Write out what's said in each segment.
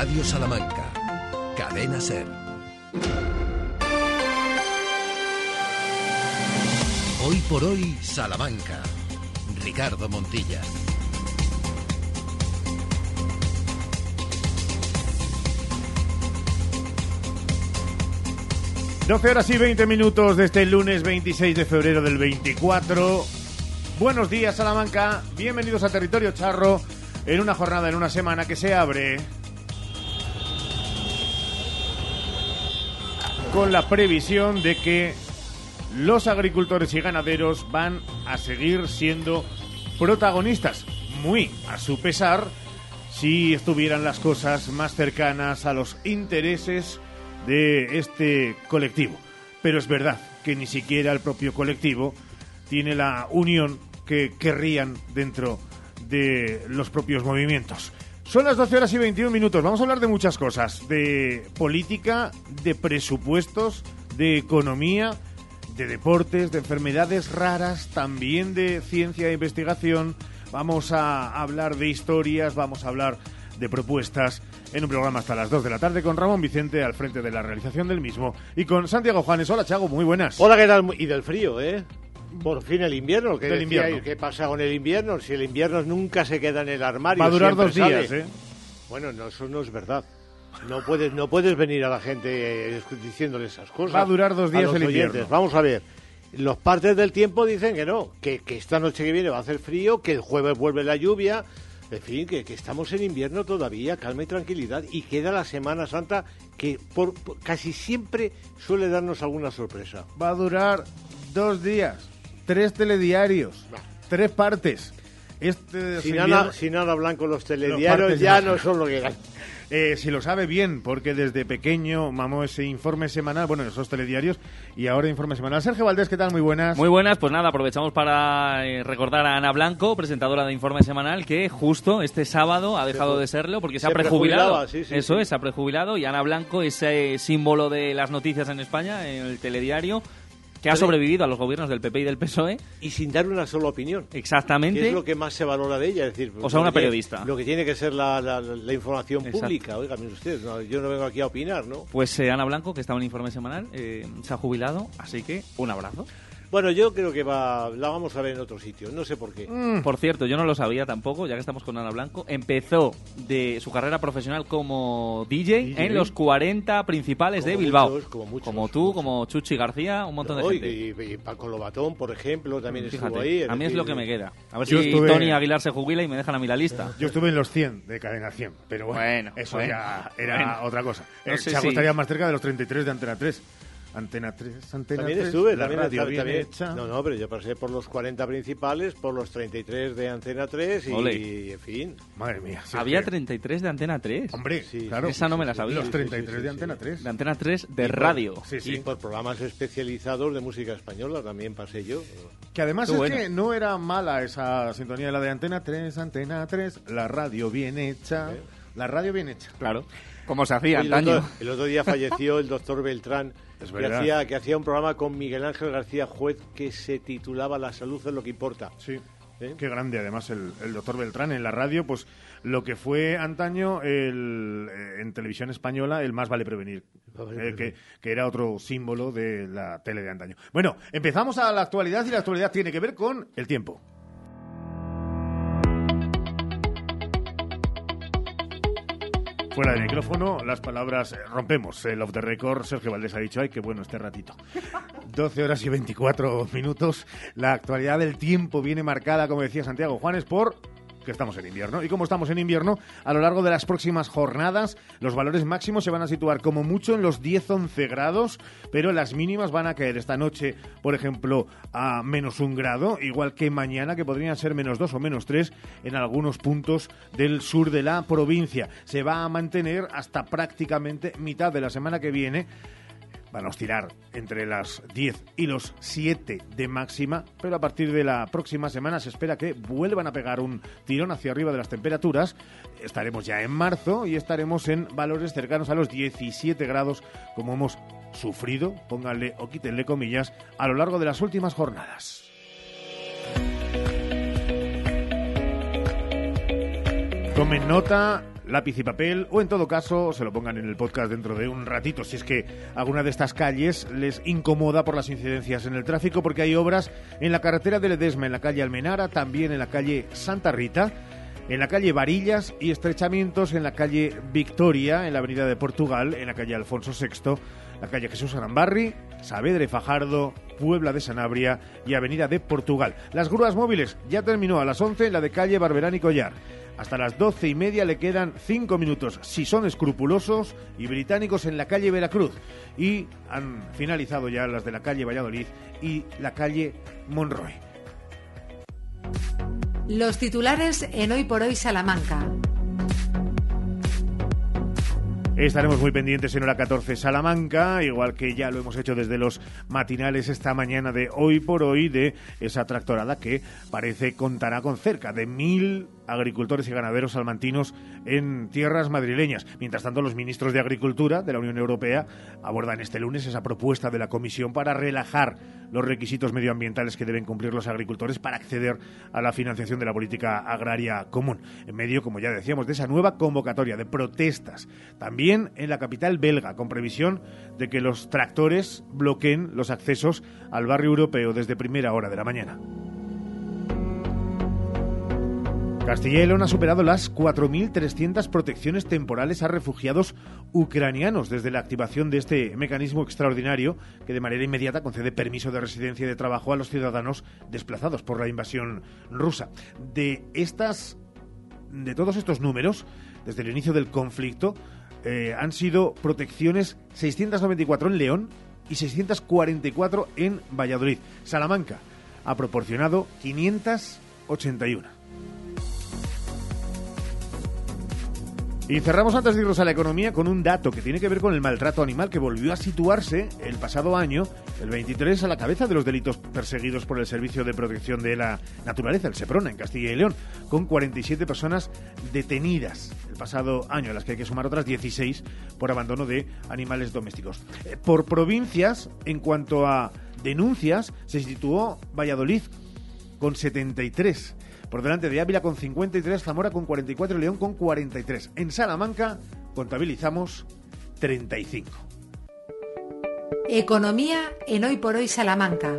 Radio Salamanca. Cadena Ser. Hoy por hoy, Salamanca. Ricardo Montilla. 12 horas y 20 minutos de este lunes 26 de febrero del 24. Buenos días, Salamanca. Bienvenidos a Territorio Charro en una jornada, en una semana que se abre con la previsión de que los agricultores y ganaderos van a seguir siendo protagonistas, muy a su pesar, si estuvieran las cosas más cercanas a los intereses de este colectivo. Pero es verdad que ni siquiera el propio colectivo tiene la unión que querrían dentro de los propios movimientos. Son las 12 horas y 21 minutos. Vamos a hablar de muchas cosas. De política, de presupuestos, de economía, de deportes, de enfermedades raras, también de ciencia e investigación. Vamos a hablar de historias, vamos a hablar de propuestas en un programa hasta las 2 de la tarde con Ramón Vicente al frente de la realización del mismo y con Santiago Juanes. Hola, Chago, muy buenas. Hola, ¿qué tal? Y del frío, ¿eh? Por fin el invierno, ¿qué, Del invierno. ¿qué pasa con el invierno? Si el invierno nunca se queda en el armario. Va a durar dos sale. días, ¿eh? Bueno, no, eso no es verdad. No puedes, no puedes venir a la gente eh, diciéndole esas cosas. Va a durar dos días los el oyentes. invierno. Vamos a ver. Los partes del tiempo dicen que no, que, que esta noche que viene va a hacer frío, que el jueves vuelve la lluvia. En fin, que, que estamos en invierno todavía, calma y tranquilidad. Y queda la Semana Santa que por, por- casi siempre suele darnos alguna sorpresa. Va a durar dos días, tres telediarios, tres partes. Este Sin invierno- Ana, sin Ana Blanco los telediarios ya no son lo que eran. Eh, si lo sabe bien, porque desde pequeño mamó ese informe semanal, bueno, esos telediarios, y ahora informe semanal. Sergio Valdés, ¿qué tal? Muy buenas. Muy buenas, pues nada, aprovechamos para eh, recordar a Ana Blanco, presentadora de Informe Semanal, que justo este sábado ha dejado de serlo porque se, se ha prejubilado. sí, sí, Eso sí. es, se ha prejubilado y Ana Blanco, ese símbolo de las noticias en España, en el telediario, que ha sobrevivido a los gobiernos del PP y del PSOE. Y sin dar una sola opinión. Exactamente. Que es lo que más se valora de ella. Es decir, O sea, una tiene- periodista. Lo que tiene que ser la, la- la información Exacto. pública. Oiga, mire usted, no, yo no vengo aquí a opinar, ¿no? Pues eh, Ana Blanco, que estaba en Informe Semanal, eh, se ha jubilado, así que un abrazo. Bueno, yo creo que va, la vamos a ver en otro sitio. No sé por qué. Mm, Por cierto, yo no lo sabía tampoco, ya que estamos con Ana Blanco. Empezó de su carrera profesional como DJ, DJ. en los 40 principales de Como Bilbao. muchos, como muchos, tú, muchos. como Chuchi García, un montón de No, y, gente. y- y Paco Lobatón, por ejemplo, también Fíjate, estuvo ahí. a mí es lo que me queda. A ver Yo si estuve- Tony Aguilar se jubila y me dejan a mí la lista. Yo estuve en los 100 de Cadena 100, pero bueno, Bueno, eso bueno, ya era bueno. otra cosa. No Eh, sé Chago si- estaría más cerca de los 33 de Antena 3. Antena 3, Antena También 3, estuve, la también, radio también- bien hecha. No, no, pero yo pasé por los 40 principales, por los 33 de Antena 3 y, y, en fin. Madre mía. sí, Había sí. 33 de Antena 3. Hombre, Sí, claro. Esa no me la sabía. Los Sí, 33 sí, sí, de sí, Antena sí. 3. De Antena 3 de Y por- radio. Sí, Y sí. por programas especializados de música española también pasé yo. Que además Qué es bueno. que no era mala esa sintonía de la de Antena 3, Antena 3, la radio bien hecha. ¿Eh? La radio bien hecha. Claro. Como se hacía el, antaño. otro, el otro día falleció el doctor Beltrán, Es que hacía, que hacía un programa con Miguel Ángel García Juez que se titulaba La salud es lo que importa. Sí. ¿Eh? Qué grande, además, el, el doctor Beltrán en la radio, pues lo que fue antaño el, eh, en televisión española, el más vale prevenir, vale eh, que, prevenir. que era otro símbolo de la tele de antaño. Bueno, empezamos a la actualidad y la actualidad tiene que ver con el tiempo. Fuera del micrófono, las palabras eh, rompemos. El off the record, Sergio Valdés ha dicho, ay, qué bueno este ratito. 12 horas y 24 minutos. La actualidad del tiempo viene marcada, como decía Santiago Juanes, por que estamos en invierno. Y como estamos en invierno, a lo largo de las próximas jornadas, los valores máximos se van a situar como mucho en los 10-11 grados, pero las mínimas van a caer esta noche, por ejemplo, a menos un grado, igual que mañana, que podrían ser menos 2 o menos 3 en algunos puntos del sur de la provincia. Se va a mantener hasta prácticamente mitad de la semana que viene van a oscilar entre las 10 y los 7 de máxima, pero a partir de la próxima semana se espera que vuelvan a pegar un tirón hacia arriba de las temperaturas. Estaremos ya en marzo y estaremos en valores cercanos a los 17 grados, como hemos sufrido, pónganle o quítenle comillas, a lo largo de las últimas jornadas. Tomen nota lápiz y papel o en todo caso se lo pongan en el podcast dentro de un ratito si es que alguna de estas calles les incomoda por las incidencias en el tráfico porque hay obras en la carretera de Ledesma, en la calle Almenara, también en la calle Santa Rita en la calle Varillas y estrechamientos en la calle Victoria, en la avenida de Portugal, en la calle Alfonso VI, la calle Jesús Arambarri, Saavedra y Fajardo, Puebla de Sanabria y avenida de Portugal. Las grúas móviles ya terminó a las 11 la de calle Barberán y Collar. Hasta las doce y media le quedan cinco minutos si son escrupulosos y británicos en la calle Veracruz. Y han finalizado ya las de la calle Valladolid y la calle Monroy. Los titulares en Hoy por Hoy Salamanca. Estaremos muy pendientes en hora 14 Salamanca, igual que ya lo hemos hecho desde los matinales esta mañana de hoy por hoy de esa tractorada que parece contará con cerca de mil agricultores y ganaderos salmantinos en tierras madrileñas. Mientras tanto, los ministros de Agricultura de la Unión Europea abordan este lunes esa propuesta de la Comisión para relajar los requisitos medioambientales que deben cumplir los agricultores para acceder a la financiación de la política agraria común. En medio, como ya decíamos, de esa nueva convocatoria de protestas. También en la capital belga, con previsión de que los tractores bloqueen los accesos al barrio europeo desde primera hora de la mañana. Castilla y León ha superado las 4.300 protecciones temporales a refugiados ucranianos desde la activación de este mecanismo extraordinario que de manera inmediata concede permiso de residencia y de trabajo a los ciudadanos desplazados por la invasión rusa. De estas, de todos estos números, desde el inicio del conflicto, eh, han sido protecciones 694 en León y 644 en Valladolid. Salamanca ha proporcionado 581. Y cerramos antes de irnos a la economía con un dato que tiene que ver con el maltrato animal que volvió a situarse el pasado año, el 23, a la cabeza de los delitos perseguidos por el Servicio de Protección de la Naturaleza, el SEPRONA, en Castilla y León, con 47 personas detenidas el pasado año, a las que hay que sumar otras 16 por abandono de animales domésticos. Eh, por provincias, en cuanto a denuncias, se situó Valladolid con 73 por delante de Ávila con 53, Zamora con 44 y León con 43. En Salamanca contabilizamos 35. Economía en Hoy por Hoy Salamanca.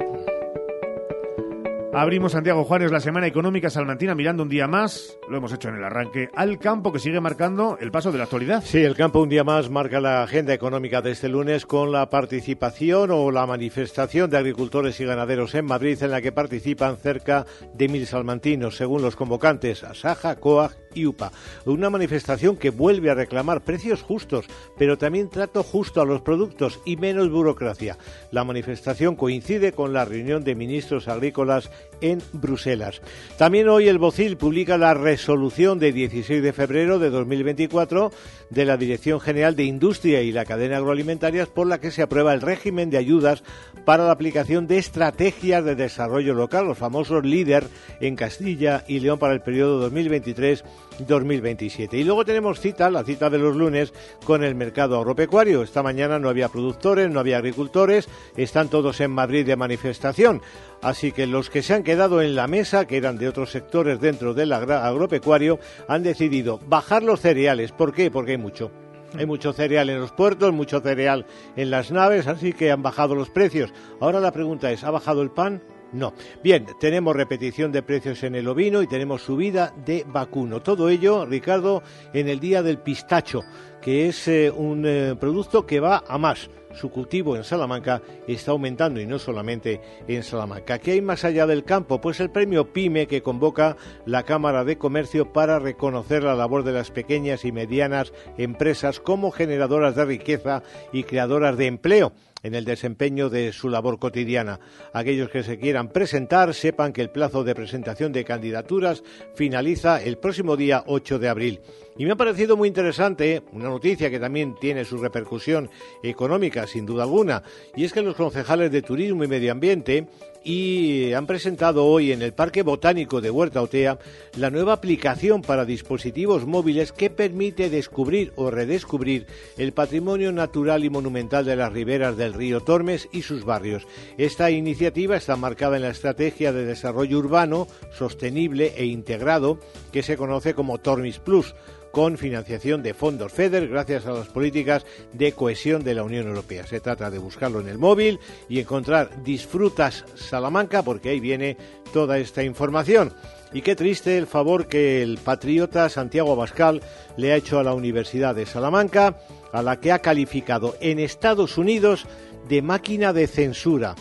Abrimos Santiago Juárez la semana económica salmantina mirando un día más, lo hemos hecho en el arranque, al campo que sigue marcando el paso de la actualidad. Sí, el campo un día más marca la agenda económica de este lunes con la participación o la manifestación de agricultores y ganaderos en Madrid en la que participan cerca de mil salmantinos, según los convocantes Asaja, COAG y UPA. Una manifestación que vuelve a reclamar precios justos, pero también trato justo a los productos y menos burocracia. La manifestación coincide con la reunión de ministros agrícolas en Bruselas. También hoy el Bocil publica la resolución de 16 de febrero de 2024 de la Dirección General de Industria y la Cadena Agroalimentarias por la que se aprueba el régimen de ayudas para la aplicación de estrategias de desarrollo local, los famosos líder en Castilla y León para el periodo 2023 2027. Y luego tenemos cita, la cita de los lunes, con el mercado agropecuario. Esta mañana no había productores, no había agricultores, están todos en Madrid de manifestación. Así que los que se han quedado en la mesa, que eran de otros sectores dentro del agropecuario, han decidido bajar los cereales. ¿Por qué? Porque hay mucho. Hay mucho cereal en los puertos, mucho cereal en las naves, así que han bajado los precios. Ahora la pregunta es, ¿ha bajado el pan? No. Bien, tenemos repetición de precios en el ovino y tenemos subida de vacuno. Todo ello, Ricardo, en el día del pistacho, que es eh, un eh, producto que va a más. Su cultivo en Salamanca está aumentando y no solamente en Salamanca. ¿Qué hay más allá del campo? Pues el premio PYME que convoca la Cámara de Comercio para reconocer la labor de las pequeñas y medianas empresas como generadoras de riqueza y creadoras de empleo en el desempeño de su labor cotidiana. Aquellos que se quieran presentar sepan que el plazo de presentación de candidaturas finaliza el próximo día 8 de abril. Y me ha parecido muy interesante una noticia que también tiene su repercusión económica, sin duda alguna, y es que los concejales de Turismo y Medio Ambiente y han presentado hoy en el Parque Botánico de Huerta Otea la nueva aplicación para dispositivos móviles que permite descubrir o redescubrir el patrimonio natural y monumental de las riberas del río Tormes y sus barrios. Esta iniciativa está marcada en la Estrategia de Desarrollo Urbano Sostenible e Integrado que se conoce como Tormis Plus con financiación de fondos FEDER gracias a las políticas de cohesión de la Unión Europea. Se trata de buscarlo en el móvil y encontrar Disfrutas Salamanca porque ahí viene toda esta información. Y qué triste el favor que el patriota Santiago Abascal le ha hecho a la Universidad de Salamanca, a la que ha calificado en Estados Unidos de máquina de censura,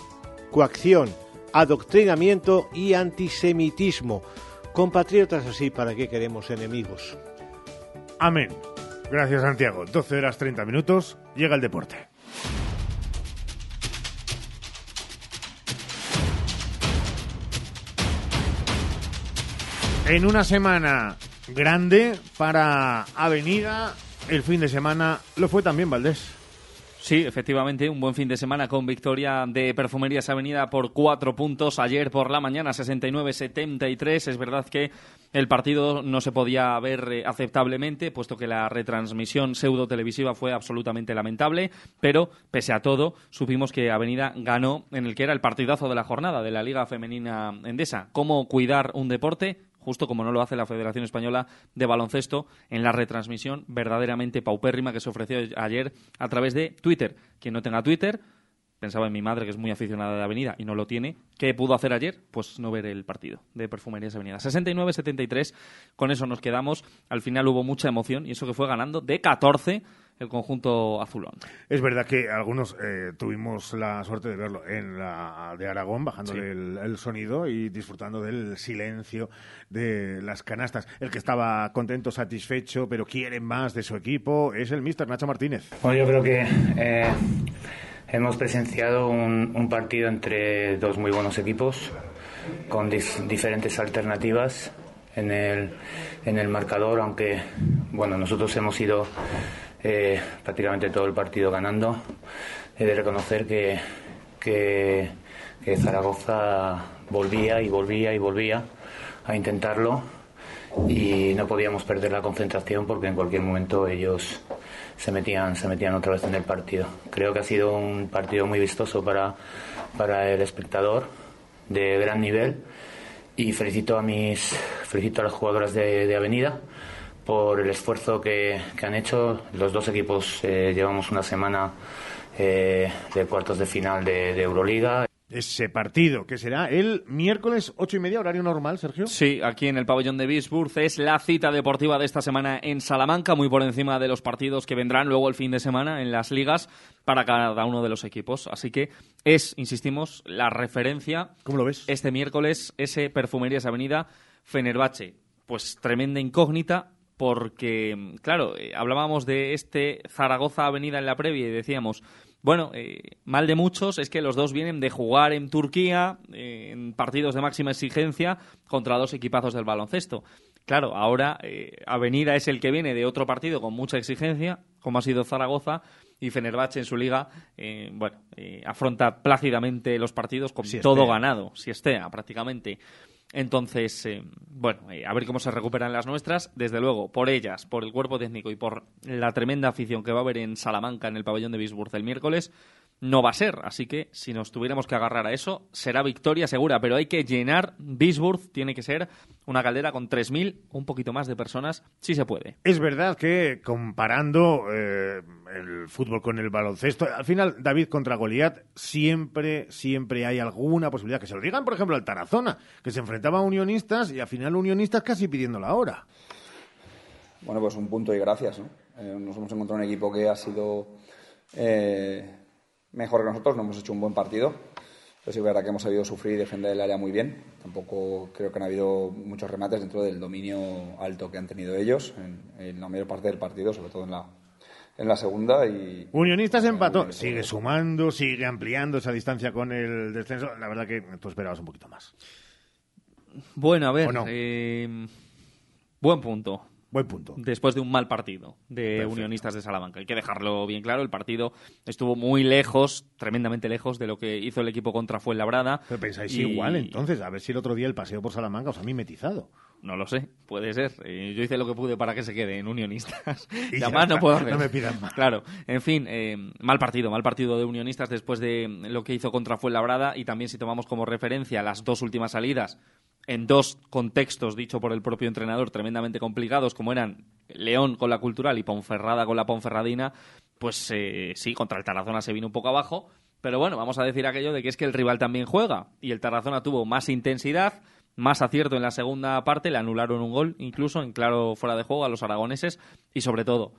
coacción, adoctrinamiento y antisemitismo. Compatriotas así, ¿para qué queremos enemigos? Amén. Gracias, Santiago. 12 horas 30 minutos. Llega el deporte. En una semana grande para Avenida, el fin de semana lo fue también Valdés. Sí, efectivamente, un buen fin de semana con victoria de Perfumerías Avenida por cuatro puntos. Ayer por la mañana 69-73. Es verdad que el partido no se podía ver eh, aceptablemente, puesto que la retransmisión pseudo televisiva fue absolutamente lamentable. Pero, pese a todo, supimos que Avenida ganó en el que era el partidazo de la jornada de la Liga Femenina Endesa. ¿Cómo cuidar un deporte? Justo como no lo hace la Federación Española de Baloncesto en la retransmisión verdaderamente paupérrima que se ofreció ayer a través de Twitter. Quien no tenga Twitter, pensaba en mi madre que es muy aficionada de Avenida y no lo tiene, ¿qué pudo hacer ayer? Pues no ver el partido de Perfumerías Avenida. 69-73, con eso nos quedamos. Al final hubo mucha emoción y eso que fue ganando de 14 el conjunto azulón. Es verdad que algunos eh, tuvimos la suerte de verlo en la de Aragón, bajándole el, sonido y disfrutando del silencio de las canastas. El que estaba contento, satisfecho, pero quiere más de su equipo es el mister Nacho Martínez. Bueno, yo creo que eh, hemos presenciado un, partido entre dos muy buenos equipos con diferentes alternativas en el, en el marcador, aunque bueno, nosotros hemos ido eh, prácticamente todo el partido ganando. He de reconocer que, que, Zaragoza volvía y volvía y volvía a intentarlo y no podíamos perder la concentración porque en cualquier momento ellos se metían, se metían otra vez en el partido. Creo que ha sido un partido muy vistoso para, para el espectador, de gran nivel y felicito a mis felicito a las jugadoras de Avenida por el esfuerzo que, han hecho. Los dos equipos eh, llevamos una semana eh, de cuartos de final de, Euroliga. Ese partido, que será el miércoles ocho y media, horario normal, Sergio. Sí, aquí en el pabellón de Bisburg es la cita deportiva de esta semana en Salamanca, muy por encima de los partidos que vendrán luego el fin de semana en las ligas para cada uno de los equipos. Así que es, insistimos, la referencia. ¿Cómo lo ves? Este miércoles, ese Perfumerías Avenida Fenerbahce. Pues tremenda incógnita, porque, claro, eh, hablábamos de este Zaragoza Avenida en la previa y decíamos, bueno, eh, mal de muchos es que los dos vienen de jugar en Turquía eh, en partidos de máxima exigencia contra dos equipazos del baloncesto. Claro, ahora Avenida es el que viene de otro partido con mucha exigencia, como ha sido Zaragoza, y Fenerbahce en su liga, bueno, afronta plácidamente los partidos con todo ganado, si estea prácticamente. Entonces, eh, bueno, eh, a ver cómo se recuperan las nuestras. Desde luego, por ellas, por el cuerpo técnico y por la tremenda afición que va a haber en Salamanca, en el pabellón de Bisburg el miércoles, no va a ser. Así que si nos tuviéramos que agarrar a eso, será victoria segura. Pero hay que llenar Bisburg, tiene que ser una caldera con 3.000, un poquito más de personas, si se puede. Es verdad que comparando eh, el fútbol con el baloncesto, al final David contra Goliat, siempre, siempre hay alguna posibilidad. Que se lo digan, por ejemplo, al Tarazona, que se enfrentaba a unionistas y al final unionistas casi pidiendo la hora. Bueno, pues un punto y gracias. ¿no? Eh, nos hemos encontrado un equipo que ha sido... Eh, mejor que nosotros, no hemos hecho un buen partido. Pero sí es verdad que hemos sabido sufrir y defender el área muy bien. Tampoco creo que han habido muchos remates dentro del dominio alto que han tenido ellos en, la mayor parte del partido, sobre todo en la, en la segunda. y Unionistas empató. Sigue sumando, sigue ampliando esa distancia con el descenso. La verdad que tú esperabas un poquito más. Bueno, a ver. Eh, buen punto. Buen punto. Después de un mal partido de Unionistas de Salamanca. Hay que dejarlo bien claro. El partido estuvo muy lejos, tremendamente lejos de lo que hizo el equipo contra Fuenlabrada. Pero pensáis igual, entonces, a ver si el otro día el paseo por Salamanca os ha mimetizado. No lo sé, puede ser. Eh, yo hice lo que pude para que se quede en Unionistas. Y, además no puedo hacer. No me pidan más. Claro, en fin, eh, mal partido, mal partido de Unionistas después de lo que hizo contra Fuenlabrada y también si tomamos como referencia las dos últimas salidas en dos contextos, dicho por el propio entrenador, tremendamente complicados, como eran León con la Cultural y Ponferrada con la Ponferradina, pues eh, sí, contra el Tarazona se vino un poco abajo, pero bueno, vamos a decir aquello de que es que el rival también juega. Y el Tarazona tuvo más intensidad, más acierto en la segunda parte, le anularon un gol incluso en claro fuera de juego a los aragoneses. Y sobre todo,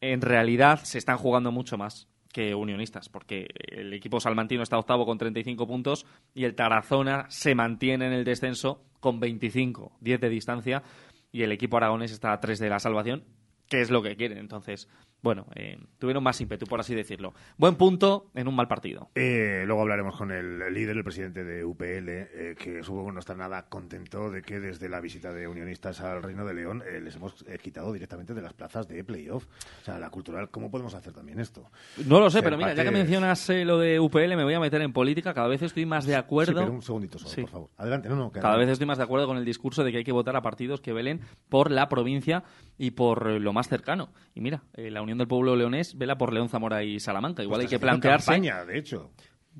en realidad se están jugando mucho más que unionistas, porque el equipo salmantino está octavo con 35 puntos y el Tarazona se mantiene en el descenso con 25, 10 de distancia y el equipo aragonés está a 3 de la salvación, que es lo que quieren. Entonces, bueno, eh, tuvieron más ímpetu, por así decirlo. Buen punto en un mal partido. Eh, luego hablaremos con el líder, el presidente de UPL, eh, que supongo no está nada contento de que desde la visita de unionistas al Reino de León les hemos quitado directamente de las plazas de playoff. O sea, la cultural, ¿cómo podemos hacer también esto? No lo sé, pero mira, ya que mencionas lo de UPL, me voy a meter en política. Cada vez estoy más de acuerdo. Sí, pero un segundito solo, por favor. Adelante, no, no. Cada vez estoy más de acuerdo con el discurso de que hay que votar a partidos que velen por la provincia y por lo más cercano. Y mira, la Unión del Pueblo Leonés vela por León, Zamora y Salamanca. Igual pues hay que plantearse. Campaña, de hecho.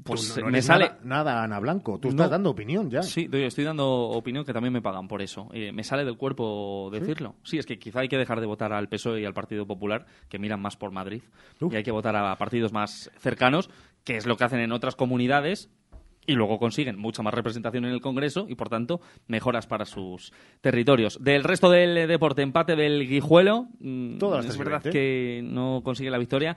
Pues me sale nada, Ana Blanco. Tú estás dando opinión ya. Sí, estoy dando opinión que también me pagan por eso. Eh, me sale del cuerpo decirlo. ¿Sí? es que quizá hay que dejar de votar al PSOE y al Partido Popular, que miran más por Madrid, y hay que votar a partidos más cercanos, que es lo que hacen en otras comunidades y luego consiguen mucha más representación en el Congreso y, por tanto, mejoras para sus territorios. Del resto del deporte, empate del Guijuelo. Mm, es verdad que no consigue la victoria.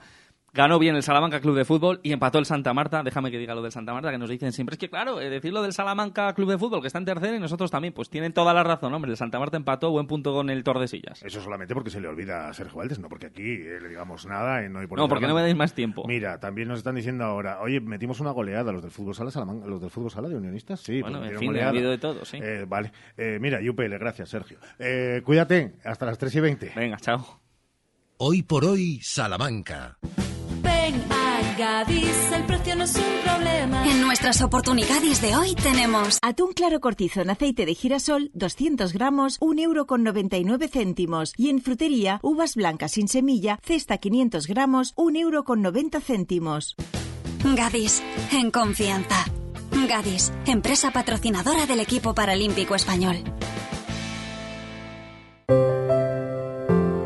Ganó bien el Salamanca Club de Fútbol y empató el Santa Marta. Déjame que diga lo del Santa Marta, que nos dicen siempre. Es que, claro, eh, decir lo del Salamanca Club de Fútbol, que está en tercera y nosotros también, pues tienen toda la razón, hombre. El Santa Marta empató, buen punto con el Tordesillas. Eso solamente porque se le olvida a Sergio Valdés, no porque aquí eh, le digamos nada y no hay por No, porque no me dais más tiempo. Mira, también nos están diciendo ahora, oye, metimos una goleada los del fútbol sala, Salamanca, los del fútbol sala de unionistas, sí. Bueno, en fin, habido de todo, sí. Eh, vale. mira, UPL, gracias, Sergio. cuídate, hasta las 3 y 20. Venga, chao. Hoy por hoy, Salamanca. Gadis, el precio no es un problema. En nuestras oportunidades de hoy tenemos atún claro cortizo en aceite de girasol, 200 gramos, 1 euro con 99 céntimos. Y en frutería, uvas blancas sin semilla, cesta 500 gramos, 1 euro con 90 céntimos. Gadis, en confianza. Gadis, empresa patrocinadora del equipo paralímpico español.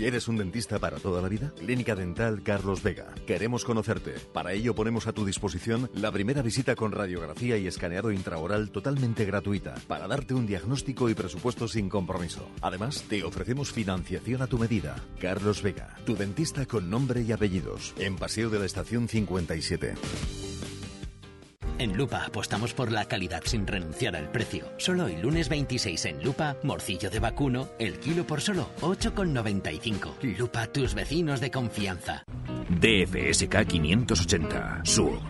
¿Quieres un dentista para toda la vida? Clínica Dental Carlos Vega. Queremos conocerte. Para ello ponemos a tu disposición la primera visita con radiografía y escaneado intraoral totalmente gratuita para darte un diagnóstico y presupuesto sin compromiso. Además, te ofrecemos financiación a tu medida. Carlos Vega, tu dentista con nombre y apellidos. En Paseo de la Estación 57. En Lupa apostamos por la calidad sin renunciar al precio. Solo el lunes 26 en Lupa, morcillo de vacuno, el kilo por solo 8,95. Lupa, tus vecinos de confianza. DFSK 580, Sur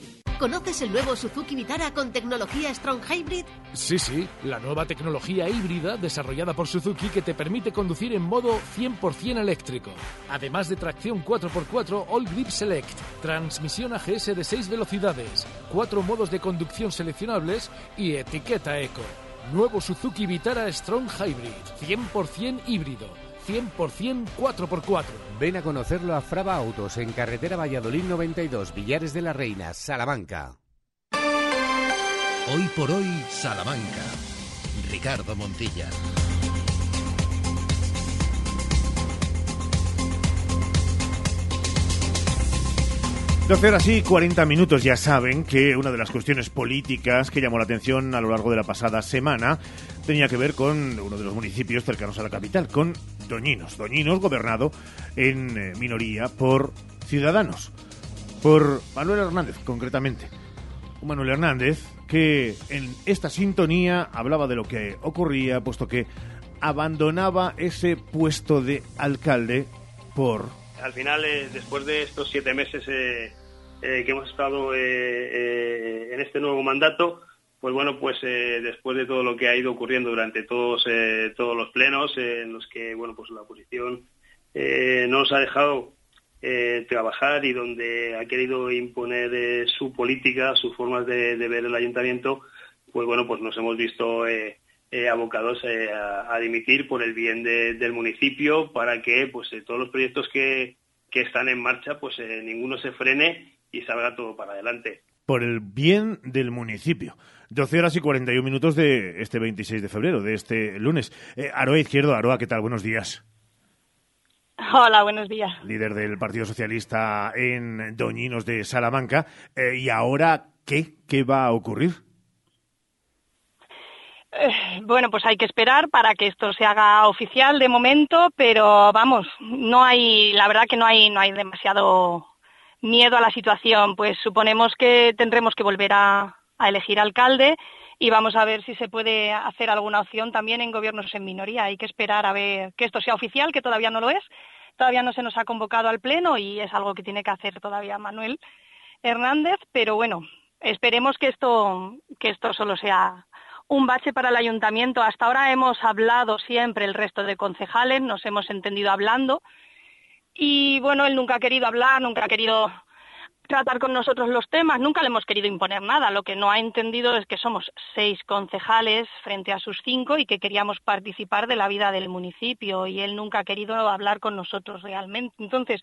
¿Conoces el nuevo Suzuki Vitara con tecnología Strong Hybrid? Sí, sí, la nueva tecnología híbrida desarrollada por Suzuki que te permite conducir en modo 100% eléctrico. Además de tracción 4x4 All Grip Select, transmisión AGS de 6 velocidades, cuatro modos de conducción seleccionables y etiqueta eco. Nuevo Suzuki Vitara Strong Hybrid, 100% híbrido 100% 4x4. Ven a conocerlo a Fraba Autos en carretera Valladolid 92, Villares de la Reina, Salamanca. Hoy por hoy, Salamanca. Ricardo Montilla. Doce horas y 40 minutos ya saben que una de las cuestiones políticas que llamó la atención a lo largo de la pasada semana tenía que ver con uno de los municipios cercanos a la capital, con Doñinos. Doñinos gobernado en eh, minoría por Ciudadanos, por Manuel Hernández concretamente. Manuel Hernández que en esta sintonía hablaba de lo que ocurría, puesto que abandonaba ese puesto de alcalde por... Al final, eh, después de estos siete meses eh, que hemos estado en este nuevo mandato, pues bueno, pues después de todo lo que ha ido ocurriendo durante todos todos los plenos en los que bueno pues la oposición no nos ha dejado trabajar y donde ha querido imponer su política, sus formas de, ver el ayuntamiento, pues bueno, pues nos hemos visto eh, abocados eh, a, dimitir por el bien del municipio para que pues eh, todos los proyectos que, que, están en marcha pues ninguno se frene y salga todo para adelante. Por el bien del municipio. 12 horas y 41 minutos de este 26 de febrero, de este lunes. Aroa Izquierdo, Aroa, ¿qué tal? Buenos días. Hola, buenos días. Líder del Partido Socialista en Doñinos de Salamanca. ¿Y ahora qué? ¿Qué va a ocurrir? Eh, bueno, pues hay que esperar para que esto se haga oficial de momento, pero vamos, no hay, la verdad que no hay, no hay demasiado miedo a la situación. Pues suponemos que tendremos que volver a, elegir alcalde y vamos a ver si se puede hacer alguna opción también en gobiernos en minoría. Hay que esperar a ver que esto sea oficial, que todavía no lo es. Todavía no se nos ha convocado al pleno y es algo que tiene que hacer todavía Manuel Hernández, pero bueno, esperemos que esto, que esto solo sea un bache para el ayuntamiento. Hasta ahora hemos hablado siempre el resto de concejales, nos hemos entendido hablando. Y bueno, él nunca ha querido hablar, nunca ha querido tratar con nosotros los temas, nunca le hemos querido imponer nada. Lo que no ha entendido es que somos seis concejales frente a sus cinco y que queríamos participar de la vida del municipio y él nunca ha querido hablar con nosotros realmente. Entonces,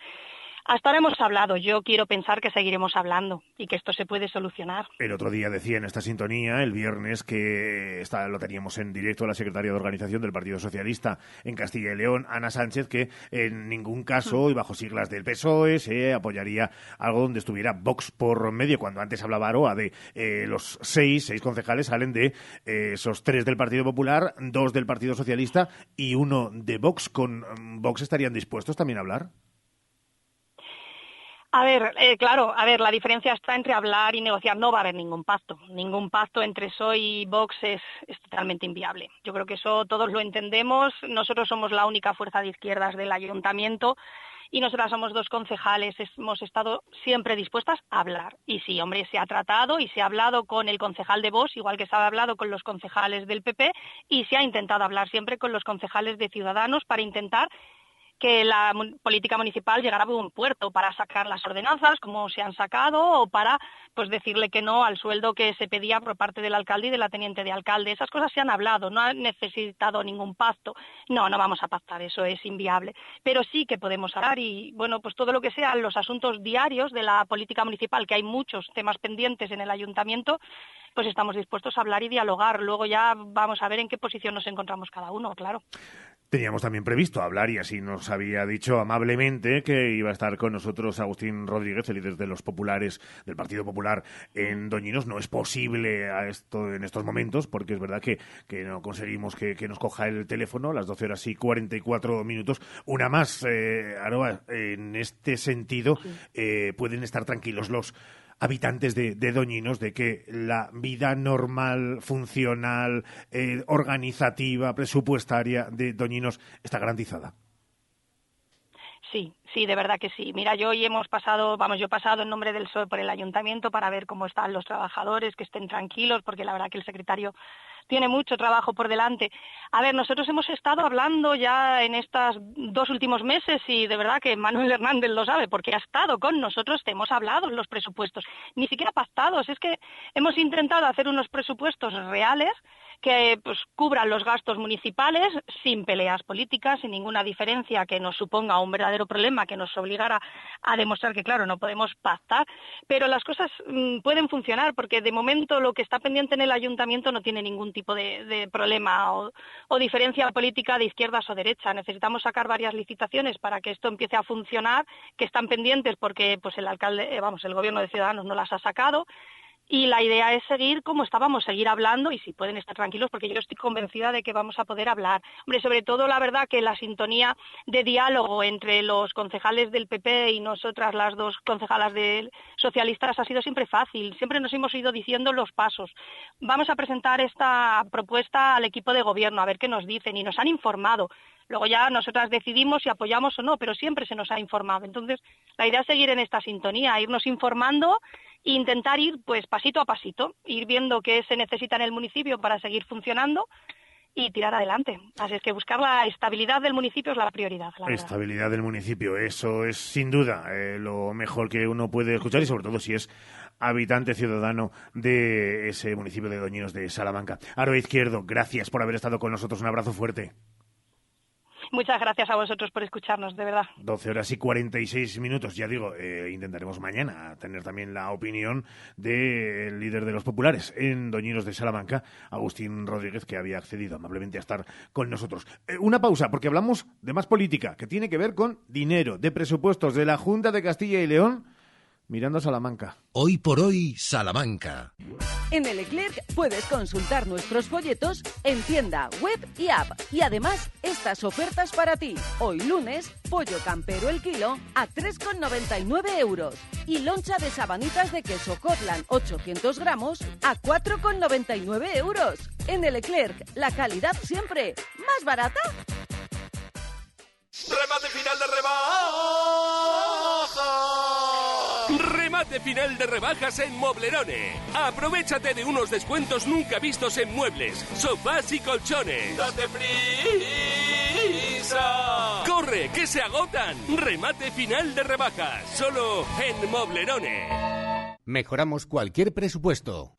hasta ahora hemos hablado, yo quiero pensar que seguiremos hablando y que esto se puede solucionar. El otro día decía en esta sintonía, el viernes, que está, lo teníamos en directo la secretaria de organización del Partido Socialista en Castilla y León, Ana Sánchez, que en ningún caso y bajo siglas del PSOE se apoyaría algo donde estuviera Vox por medio. Cuando antes hablaba Aroa de eh, los seis, seis concejales salen de eh, esos tres del Partido Popular, dos del Partido Socialista y uno de Vox. ¿Con mm, Vox estarían dispuestos también a hablar? A ver, eh, claro, a ver, la diferencia está entre hablar y negociar. No va a haber ningún pacto. Ningún pacto entre PSOE y Vox es, totalmente inviable. Yo creo que eso todos lo entendemos. Nosotros somos la única fuerza de izquierdas del ayuntamiento y nosotras somos dos concejales. Hemos estado siempre dispuestas a hablar. Y sí, hombre, se ha tratado y se ha hablado con el concejal de Vox, igual que se ha hablado con los concejales del PP, y se ha intentado hablar siempre con los concejales de Ciudadanos para intentar que la política municipal llegara a buen puerto para sacar las ordenanzas como se han sacado o para pues decirle que no al sueldo que se pedía por parte del alcalde y de la teniente de alcalde. Esas cosas se han hablado, no han necesitado ningún pacto. No, no vamos a pactar, eso es inviable. Pero sí que podemos hablar y, bueno, pues todo lo que sean los asuntos diarios de la política municipal, que hay muchos temas pendientes en el ayuntamiento, pues estamos dispuestos a hablar y dialogar. Luego ya vamos a ver en qué posición nos encontramos cada uno, claro. Teníamos también previsto hablar, y así nos había dicho amablemente, que iba a estar con nosotros Agustín Rodríguez, el líder de los populares, del Partido Popular en Doñinos. No es posible a esto en estos momentos, porque es verdad que, que no conseguimos que, nos coja el teléfono, las 12 horas y 44 minutos. Una más, eh, Aroa, en este sentido, eh, pueden estar tranquilos los habitantes de, Doñinos de que la vida normal, funcional, eh, organizativa, presupuestaria de Doñinos está garantizada. Sí, sí, de verdad que sí. Mira, yo hoy hemos pasado, vamos, yo he pasado en nombre del PSOE por el ayuntamiento para ver cómo están los trabajadores, que estén tranquilos, porque la verdad que el secretario tiene mucho trabajo por delante. A ver, nosotros hemos estado hablando ya en estos dos últimos meses y de verdad que Manuel Hernández lo sabe porque ha estado con nosotros, hemos hablado en los presupuestos, ni siquiera pactados, es que hemos intentado hacer unos presupuestos reales que pues, cubran los gastos municipales sin peleas políticas, sin ninguna diferencia que nos suponga un verdadero problema que nos obligara a demostrar que, claro, no podemos pactar, pero las cosas mm, pueden funcionar porque de momento lo que está pendiente en el ayuntamiento no tiene ningún tipo de, problema o, o, diferencia política de izquierdas o derechas. Necesitamos sacar varias licitaciones para que esto empiece a funcionar, que están pendientes porque pues el alcalde, eh, vamos, el gobierno de Ciudadanos no las ha sacado y la idea es seguir como estábamos, seguir hablando y si pueden estar tranquilos porque yo estoy convencida de que vamos a poder hablar. Hombre, sobre todo la verdad que la sintonía de diálogo entre los concejales del PP y nosotras, las dos concejalas de socialistas, ha sido siempre fácil. Siempre nos hemos ido diciendo los pasos. Vamos a presentar esta propuesta al equipo de gobierno a ver qué nos dicen y nos han informado. Luego ya nosotras decidimos si apoyamos o no, pero siempre se nos ha informado. Entonces, la idea es seguir en esta sintonía, irnos informando intentar ir pues pasito a pasito, ir viendo qué se necesita en el municipio para seguir funcionando y tirar adelante. Así es que buscar la estabilidad del municipio es la prioridad. La estabilidad del municipio, eso es sin duda eh, lo mejor que uno puede escuchar y sobre todo si es habitante ciudadano de ese municipio de Doñinos de Salamanca. Aro Izquierdo, gracias por haber estado con nosotros. Un abrazo fuerte. Muchas gracias a vosotros por escucharnos, de verdad. 12 horas y 46 minutos. Ya digo, eh, intentaremos mañana tener también la opinión del líder de los populares en Doñinos de Salamanca, Agustín Rodríguez, que había accedido amablemente a estar con nosotros. Eh, una pausa, porque hablamos de más política, que tiene que ver con dinero, de presupuestos de la Junta de Castilla y León mirando a Salamanca. Hoy por hoy, Salamanca. En el Eclerc puedes consultar nuestros folletos en tienda, web y app. Y además, estas ofertas para ti. Hoy lunes, pollo campero el kilo a 3,99 euros. Y loncha de sabanitas de queso Cotland 800 gramos a 4,99 euros. En el Eclerc, la calidad siempre más barata. Remate final de rebaja. Remate final de rebajas en Moblerone. Aprovechate de unos descuentos nunca vistos en muebles, sofás y colchones. ¡Date prisa! ¡Corre, que se agotan! Remate final de rebajas, solo en Moblerone. Mejoramos cualquier presupuesto.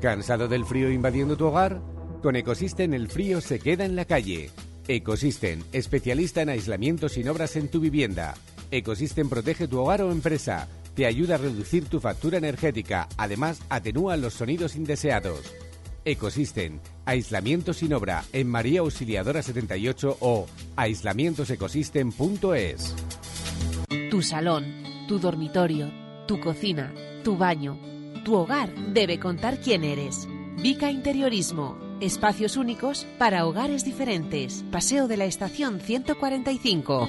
¿Cansado del frío invadiendo tu hogar? Con Ecosystem el frío se queda en la calle. Ecosystem, especialista en aislamiento sin obras en tu vivienda. Ecosystem protege tu hogar o empresa. Te ayuda a reducir tu factura energética. Además, atenúa los sonidos indeseados. Ecosystem, aislamiento sin obra en María Auxiliadora 78 o aislamientosecosystem.es. Tu salón, tu dormitorio, tu cocina, tu baño, tu hogar debe contar quién eres. Vica Interiorismo Espacios únicos para hogares diferentes. Paseo de la Estación 145.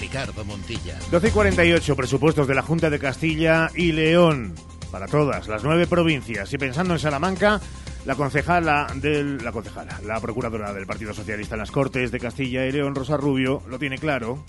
Ricardo Montilla. 12 y 48, presupuestos de la Junta de Castilla y León. Para todas las nueve provincias. Y pensando en Salamanca, la concejala del, la concejala, la procuradora del Partido Socialista en las Cortes de Castilla y León, Rosa Rubio, lo tiene claro.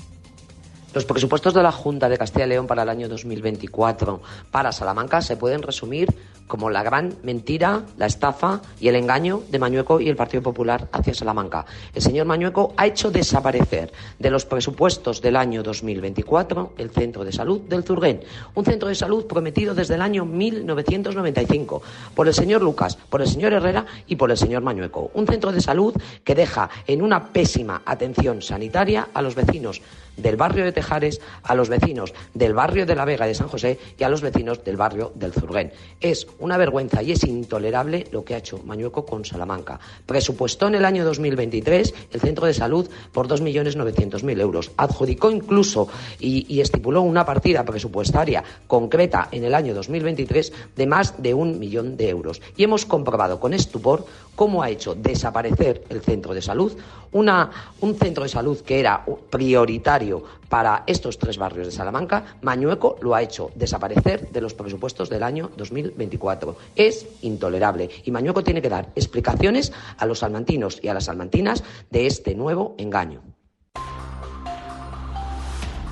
Los presupuestos de la Junta de Castilla y León para el año 2024 para Salamanca se pueden resumir como la gran mentira, la estafa y el engaño de Mañueco y el Partido Popular hacia Salamanca. El señor Mañueco ha hecho desaparecer de los presupuestos del año 2024 el centro de salud del Zurguén, un centro de salud prometido desde el año 1995 por el señor Lucas, por el señor Herrera y por el señor Mañueco. Un centro de salud que deja en una pésima atención sanitaria a los vecinos del barrio de Tejares, a los vecinos del barrio de La Vega de San José y a los vecinos del barrio del Zurguén. Es una vergüenza y es intolerable lo que ha hecho Mañueco con Salamanca. Presupuestó en el año 2023 el centro de salud por 2.900.000 euros. Adjudicó incluso y, estipuló una partida presupuestaria concreta en el año 2023 de más de un millón de euros. Y hemos comprobado con estupor cómo ha hecho desaparecer el centro de salud, una, un centro de salud que era prioritario para estos tres barrios de Salamanca, Mañueco lo ha hecho desaparecer de los presupuestos del año 2024. Es intolerable y Mañueco tiene que dar explicaciones a los salmantinos y a las salmantinas de este nuevo engaño.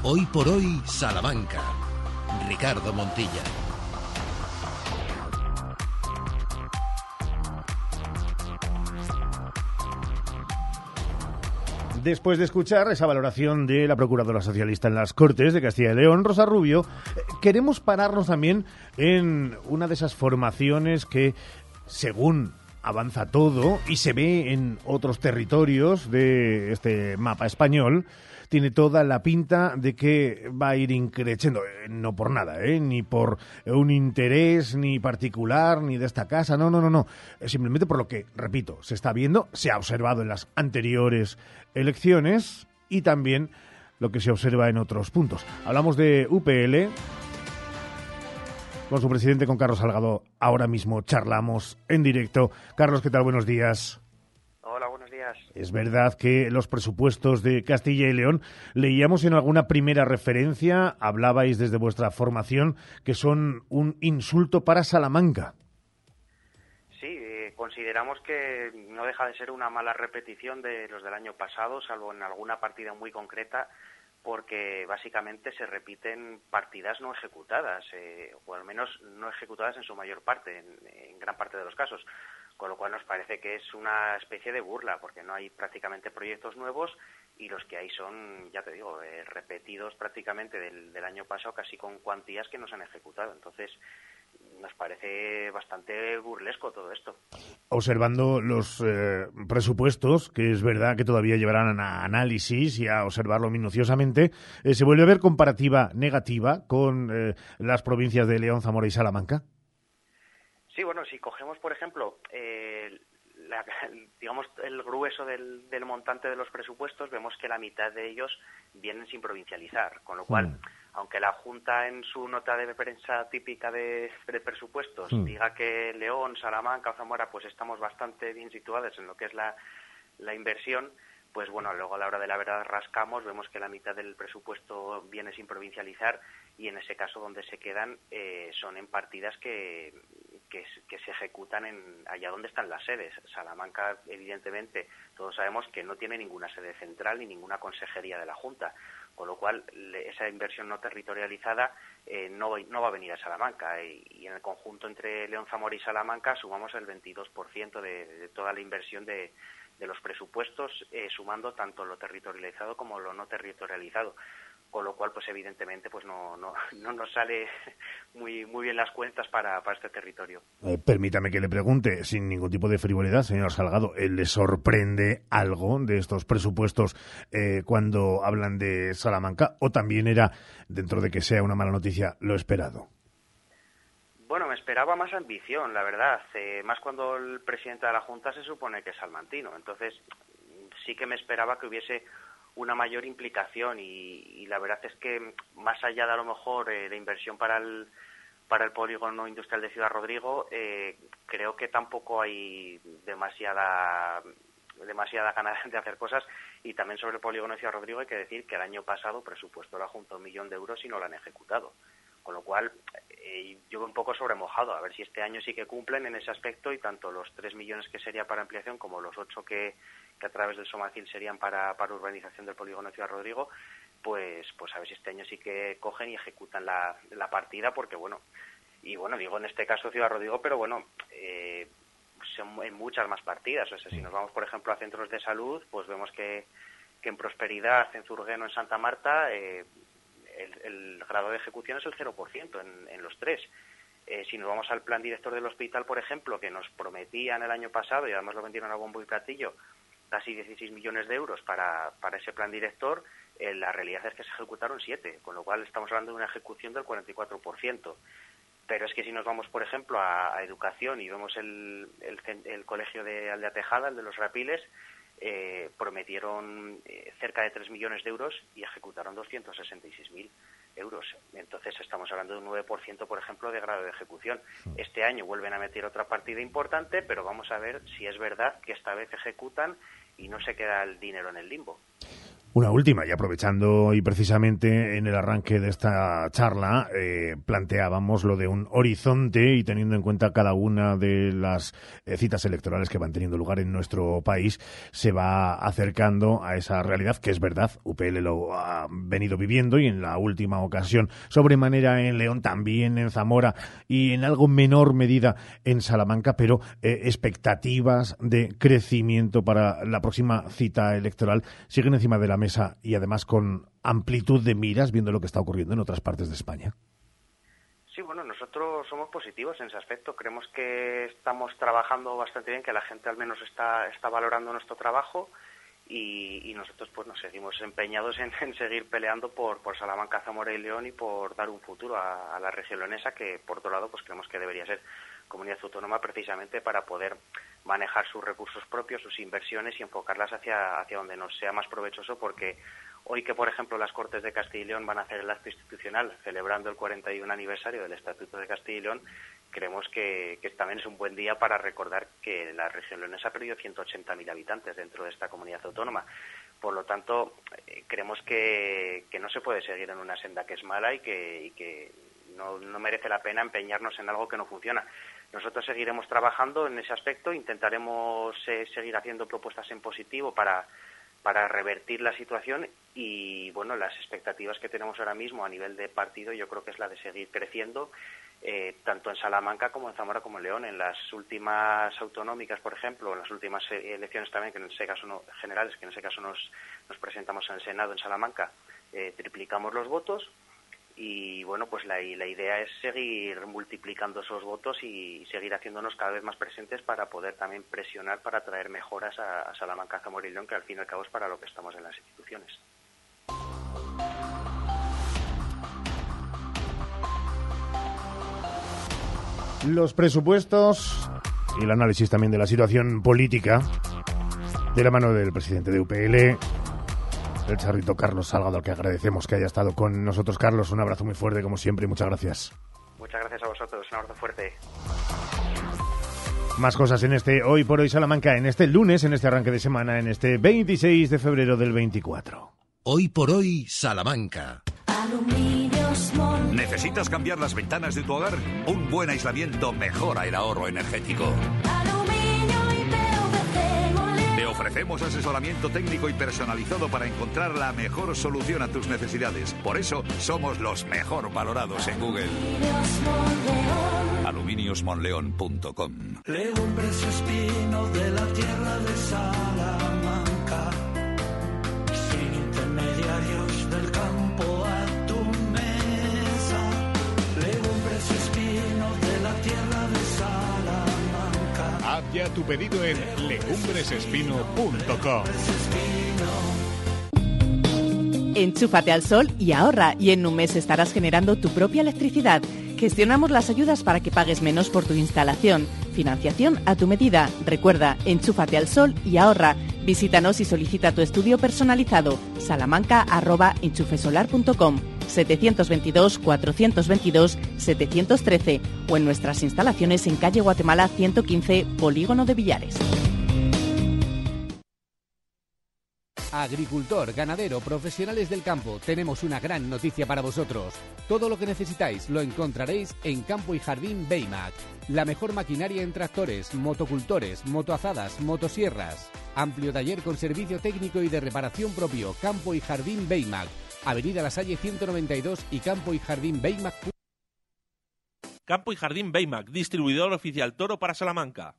Hoy por hoy, Salamanca. Ricardo Montilla. Después de escuchar esa valoración de la Procuradora Socialista en las Cortes de Castilla y León, Rosa Rubio, eh, queremos pararnos también en una de esas formaciones que, según avanza todo y se ve en otros territorios de este mapa español, tiene toda la pinta de que va a ir increciendo, eh, no por nada, ¿eh? ni por un interés ni particular, ni de esta casa, no, no, no, no, simplemente por lo que, repito, se está viendo, se ha observado en las anteriores elecciones y también lo que se observa en otros puntos. Hablamos de UPL. Con su presidente, con Carlos Salgado, ahora mismo charlamos en directo. Carlos, ¿qué tal? Buenos días. Es verdad que los presupuestos de Castilla y León, leíamos en alguna primera referencia, hablabais desde vuestra formación, que son un insulto para Salamanca. Sí, eh, consideramos que no deja de ser una mala repetición de los del año pasado, salvo en alguna partida muy concreta, porque básicamente se repiten partidas no ejecutadas, eh, o al menos no ejecutadas en su mayor parte, en gran parte de los casos con lo cual nos parece que es una especie de burla, porque no hay prácticamente proyectos nuevos y los que hay son, ya te digo, eh, repetidos prácticamente del, año pasado, casi con cuantías que no se han ejecutado. Entonces, nos parece bastante burlesco todo esto. Observando los eh, presupuestos, que es verdad que todavía llevarán a análisis y a observarlo minuciosamente, eh, ¿se vuelve a ver comparativa negativa con eh, las provincias de León, Zamora y Salamanca? Sí, bueno, si cogemos, por ejemplo, eh, la, digamos el grueso del, del, montante de los presupuestos, vemos que la mitad de ellos vienen sin provincializar, con lo cual, mm. aunque la Junta en su nota de prensa típica de, de presupuestos mm. diga que León, Salamanca o Zamora, pues estamos bastante bien situados en lo que es la, la inversión, pues bueno, luego a la hora de la verdad rascamos, vemos que la mitad del presupuesto viene sin provincializar y en ese caso donde se quedan eh, son en partidas que, que, que, se ejecutan en allá donde están las sedes. Salamanca, evidentemente, todos sabemos que no tiene ninguna sede central ni ninguna consejería de la Junta, con lo cual esa inversión no territorializada eh, no, va a venir a Salamanca y, en el conjunto entre León, Zamora y Salamanca sumamos el 22% de, de toda la inversión de, de los presupuestos, eh, sumando tanto lo territorializado como lo no territorializado con lo cual pues evidentemente pues no, no, no nos sale muy muy bien las cuentas para, para este territorio. Eh, permítame que le pregunte, sin ningún tipo de frivolidad, señor Salgado, ¿le sorprende algo de estos presupuestos eh, cuando hablan de Salamanca o también era, dentro de que sea una mala noticia, lo esperado? Bueno, me esperaba más ambición, la verdad, eh, más cuando el presidente de la Junta se supone que es salmantino, entonces sí que me esperaba que hubiese una mayor implicación y, y, la verdad es que más allá de a lo mejor eh, de inversión para el para el polígono industrial de Ciudad Rodrigo eh, creo que tampoco hay demasiada demasiada ganas de hacer cosas. Y también sobre el polígono de Ciudad Rodrigo hay que decir que el año pasado presupuesto la Junta un millón de euros y no lo han ejecutado. Con lo cual eh, yo un poco sobremojado a ver si este año sí que cumplen en ese aspecto y tanto los tres millones que sería para ampliación como los ocho que que a través del Somacil serían para, para urbanización del polígono de Ciudad Rodrigo, pues, pues a ver si este año sí que cogen y ejecutan la, la partida, porque bueno, y bueno, digo en este caso Ciudad Rodrigo, pero bueno, eh, son en muchas más partidas. O sea, si nos vamos, por ejemplo, a centros de salud, pues vemos que, que en Prosperidad, en Zurgueno, en Santa Marta, eh, el, el, grado de ejecución es el 0% en, en los tres. Eh, si nos vamos al plan director del hospital, por ejemplo, que nos prometían el año pasado y además lo vendieron a bombo y platillo, casi 16 millones de euros para, para ese plan director, eh, la realidad es que se ejecutaron siete, con lo cual estamos hablando de una ejecución del 44%. Pero es que si nos vamos, por ejemplo, a, educación y vemos el, el, colegio de Aldea Tejada, el de los Rapiles, eh, prometieron eh, cerca de 3 millones de euros y ejecutaron 266.000 euros. Entonces estamos hablando de un 9%, por ejemplo, de grado de ejecución. Este año vuelven a meter otra partida importante, pero vamos a ver si es verdad que esta vez ejecutan y no se queda el dinero en el limbo. Una última, y aprovechando y precisamente en el arranque de esta charla, eh, planteábamos lo de un horizonte y teniendo en cuenta cada una de las eh, citas electorales que van teniendo lugar en nuestro país, se va acercando a esa realidad que es verdad, UPL lo ha venido viviendo y en la última ocasión sobremanera en León, también en Zamora y en algo menor medida en Salamanca, pero eh, expectativas de crecimiento para la próxima cita electoral siguen encima de la mesa y además con amplitud de miras viendo lo que está ocurriendo en otras partes de España? Sí, bueno, nosotros somos positivos en ese aspecto. Creemos que estamos trabajando bastante bien, que la gente al menos está, está valorando nuestro trabajo y, nosotros pues nos seguimos empeñados en, seguir peleando por, por, Salamanca, Zamora y León y por dar un futuro a, a, la región leonesa que por otro lado pues creemos que debería ser comunidad autónoma precisamente para poder manejar sus recursos propios, sus inversiones y enfocarlas hacia, hacia donde nos sea más provechoso porque hoy que, por ejemplo, las Cortes de Castilla y León van a hacer el acto institucional celebrando el 41 aniversario del Estatuto de Castilla y León, creemos que, también es un buen día para recordar que la región leonesa ha perdido 180.000 habitantes dentro de esta comunidad autónoma. Por lo tanto, eh, creemos que, no se puede seguir en una senda que es mala y que, que no, no merece la pena empeñarnos en algo que no funciona. Nosotros seguiremos trabajando en ese aspecto, intentaremos eh, seguir haciendo propuestas en positivo para, para revertir la situación y bueno, las expectativas que tenemos ahora mismo a nivel de partido yo creo que es la de seguir creciendo eh, tanto en Salamanca como en Zamora como en León. En las últimas autonómicas, por ejemplo, en las últimas eh, elecciones también, que en ese caso no, generales, que en ese caso nos, nos presentamos en el Senado en Salamanca, triplicamos los votos y bueno, pues la, idea es seguir multiplicando esos votos y seguir haciéndonos cada vez más presentes para poder también presionar para traer mejoras a, Salamanca, Zamora que al fin y al cabo es para lo que estamos en las instituciones. Los presupuestos y el análisis también de la situación política de la mano del presidente de UPL, el charrito Carlos Salgado, al que agradecemos que haya estado con nosotros. Carlos, un abrazo muy fuerte, como siempre, y muchas gracias. Muchas gracias a vosotros, un abrazo fuerte. Más cosas en este Hoy por Hoy Salamanca, en este lunes, en este arranque de semana, en este 26 de febrero del 24. Hoy por Hoy Salamanca. ¿Necesitas cambiar las ventanas de tu hogar? Un buen aislamiento mejora el ahorro energético. Ofrecemos asesoramiento técnico y personalizado para encontrar la mejor solución a tus necesidades. Por eso somos los mejor valorados en Google. Aluminiosmonleón.com espinos de la tierra de Salamanca, sin intermediarios ya tu pedido en legumbresespino.com. Enchúfate al sol y ahorra y en un mes estarás generando tu propia electricidad. Gestionamos las ayudas para que pagues menos por tu instalación. Financiación a tu medida. Recuerda, enchúfate al sol y ahorra. Visítanos y solicita tu estudio personalizado. salamanca.enchufesolar.com 722-422-713 o en nuestras instalaciones en calle Guatemala 115, Polígono de Villares. Agricultor, ganadero, profesionales del campo, tenemos una gran noticia para vosotros. Todo lo que necesitáis lo encontraréis en Campo y Jardín Baymac. La mejor maquinaria en tractores, motocultores, motoazadas, motosierras. Amplio taller con servicio técnico y de reparación propio. Campo y Jardín Baymac Avenida La Salle 192 y Campo y Jardín Baymac. Campo y Jardín Baymac, distribuidor oficial Toro para Salamanca.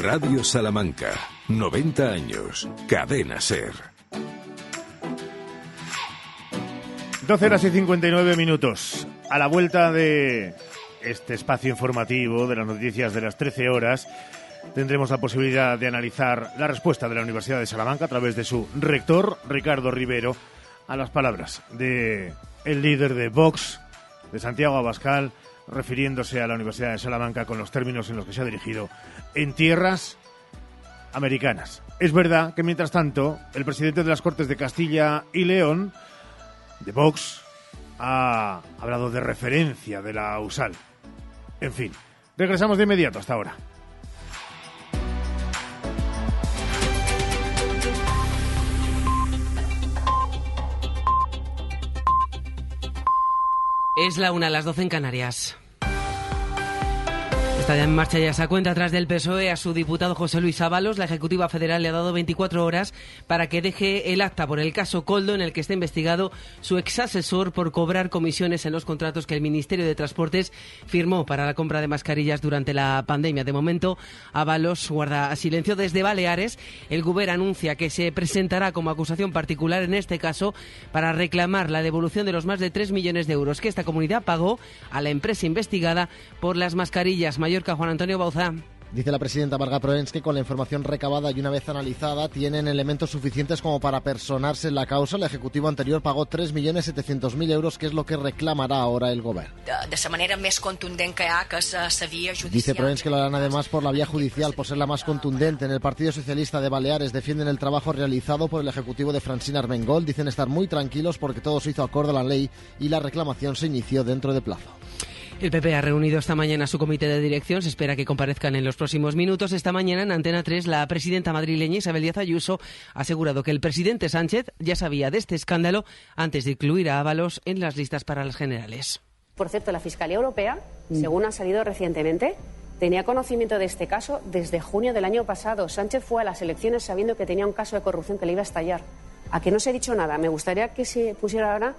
Radio Salamanca, 90 años, cadena ser. 12 horas y 59 minutos. A la vuelta de este espacio informativo de las noticias de las 13 horas, tendremos la posibilidad de analizar la respuesta de la Universidad de Salamanca a través de su rector, Ricardo Rivero, a las palabras de el líder de Vox, de Santiago Abascal, refiriéndose a la Universidad de Salamanca con los términos en los que se ha dirigido en tierras americanas. Es verdad que, mientras tanto, el presidente de las Cortes de Castilla y León, de Vox, ha hablado de referencia de la USAL. En fin, regresamos de inmediato hasta ahora. Es la una, a las 12 en Canarias. Está en marcha ya esa cuenta atrás del PSOE a su diputado José Luis Ábalos. La Ejecutiva Federal le ha dado 24 horas para que deje el acta por el caso Coldo en el que está investigado su exasesor por cobrar comisiones en los contratos que el Ministerio de Transportes firmó para la compra de mascarillas durante la pandemia. De momento, Ábalos guarda silencio desde Baleares. El Guber anuncia que se presentará como acusación particular en este caso para reclamar la devolución de los más de 3 millones de euros que esta comunidad pagó a la empresa investigada por las mascarillas. Juan Antonio Bauza. Dice la presidenta Marga Proens que con la información recabada y una vez analizada tienen elementos suficientes como para personarse en la causa. El Ejecutivo anterior pagó 3.700.000 euros, que es lo que reclamará ahora el Gobierno. De, esa manera más contundente que ha, que se vía judicial. Dice Proens que lo harán además por la vía judicial, por ser la más contundente. En el Partido Socialista de Baleares defienden el trabajo realizado por el Ejecutivo de Francina Armengol. Dicen estar muy tranquilos porque todo se hizo acorde a la ley y la reclamación se inició dentro de plazo. El PP ha reunido esta mañana su comité de dirección. Se espera que comparezcan en los próximos minutos. Esta mañana en Antena 3, la presidenta madrileña Isabel Díaz Ayuso ha asegurado que el presidente Sánchez ya sabía de este escándalo antes de incluir a Ábalos en las listas para las generales. Por cierto, la Fiscalía Europea, según ha salido recientemente, tenía conocimiento de este caso desde junio del año pasado. Sánchez fue a las elecciones sabiendo que tenía un caso de corrupción que le iba a estallar. A que no se ha dicho nada. Me gustaría que se pusiera ahora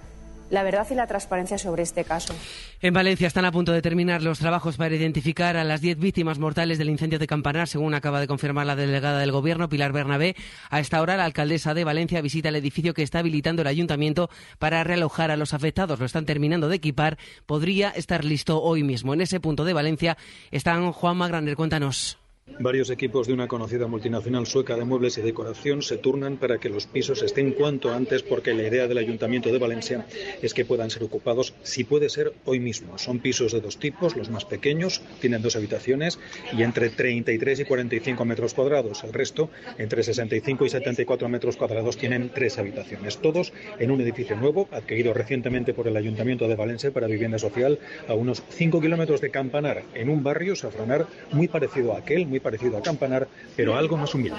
la verdad y la transparencia sobre este caso. En Valencia están a punto de terminar los trabajos para identificar a las 10 víctimas mortales del incendio de Campanar, según acaba de confirmar la delegada del Gobierno, Pilar Bernabé. A esta hora, la alcaldesa de Valencia visita el edificio que está habilitando el ayuntamiento para realojar a los afectados. Lo están terminando de equipar. Podría estar listo hoy mismo. En ese punto de Valencia están Juan Magraner. Cuéntanos. Varios equipos de una conocida multinacional sueca de muebles y decoración se turnan para que los pisos estén cuanto antes porque la idea del Ayuntamiento de Valencia es que puedan ser ocupados si puede ser hoy mismo. Son pisos de dos tipos, los más pequeños tienen dos habitaciones y entre 33 y 45 metros cuadrados. El resto, entre 65 y 74 metros cuadrados, tienen tres habitaciones. Todos en un edificio nuevo adquirido recientemente por el Ayuntamiento de Valencia para vivienda social a unos 5 kilómetros de Campanar, en un barrio safranar muy parecido a aquel, parecido a Campanar, pero algo más humilde.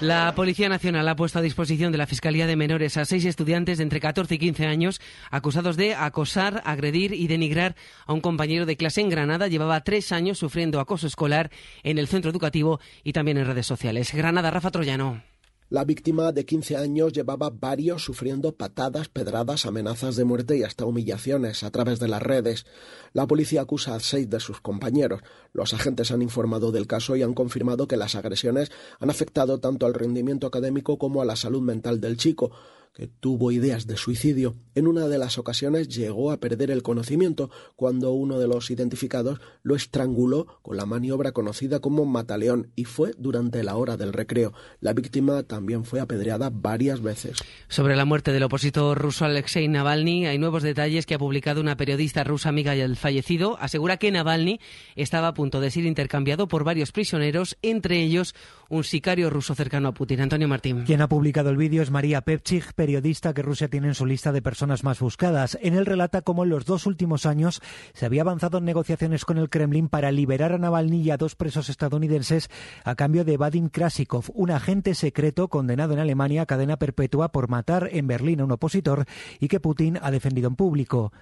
La Policía Nacional ha puesto a disposición de la Fiscalía de Menores a seis estudiantes de entre 14 y 15 años acusados de acosar, agredir y denigrar a un compañero de clase en Granada. Llevaba tres años sufriendo acoso escolar en el centro educativo y también en redes sociales. Granada, Rafa Troyano. La víctima de 15 años llevaba varios sufriendo patadas, pedradas, amenazas de muerte y hasta humillaciones a través de las redes. La policía acusa a seis de sus compañeros. Los agentes han informado del caso y han confirmado que las agresiones han afectado tanto al rendimiento académico como a la salud mental del chico que tuvo ideas de suicidio. En una de las ocasiones llegó a perder el conocimiento cuando uno de los identificados lo estranguló con la maniobra conocida como mataleón y fue durante la hora del recreo. La víctima también fue apedreada varias veces. Sobre la muerte del opositor ruso Alexei Navalny hay nuevos detalles que ha publicado una periodista rusa amiga del fallecido. Asegura que Navalny estaba a punto de ser intercambiado por varios prisioneros, entre ellos un sicario ruso cercano a Putin. Antonio Martín. Quien ha publicado el vídeo es María Pepchich, periodista que Rusia tiene en su lista de personas más buscadas. En él relata cómo en los dos últimos años se había avanzado en negociaciones con el Kremlin para liberar a Navalny y a dos presos estadounidenses a cambio de Vadim Krasikov, un agente secreto condenado en Alemania a cadena perpetua por matar en Berlín a un opositor y que Putin ha defendido en público.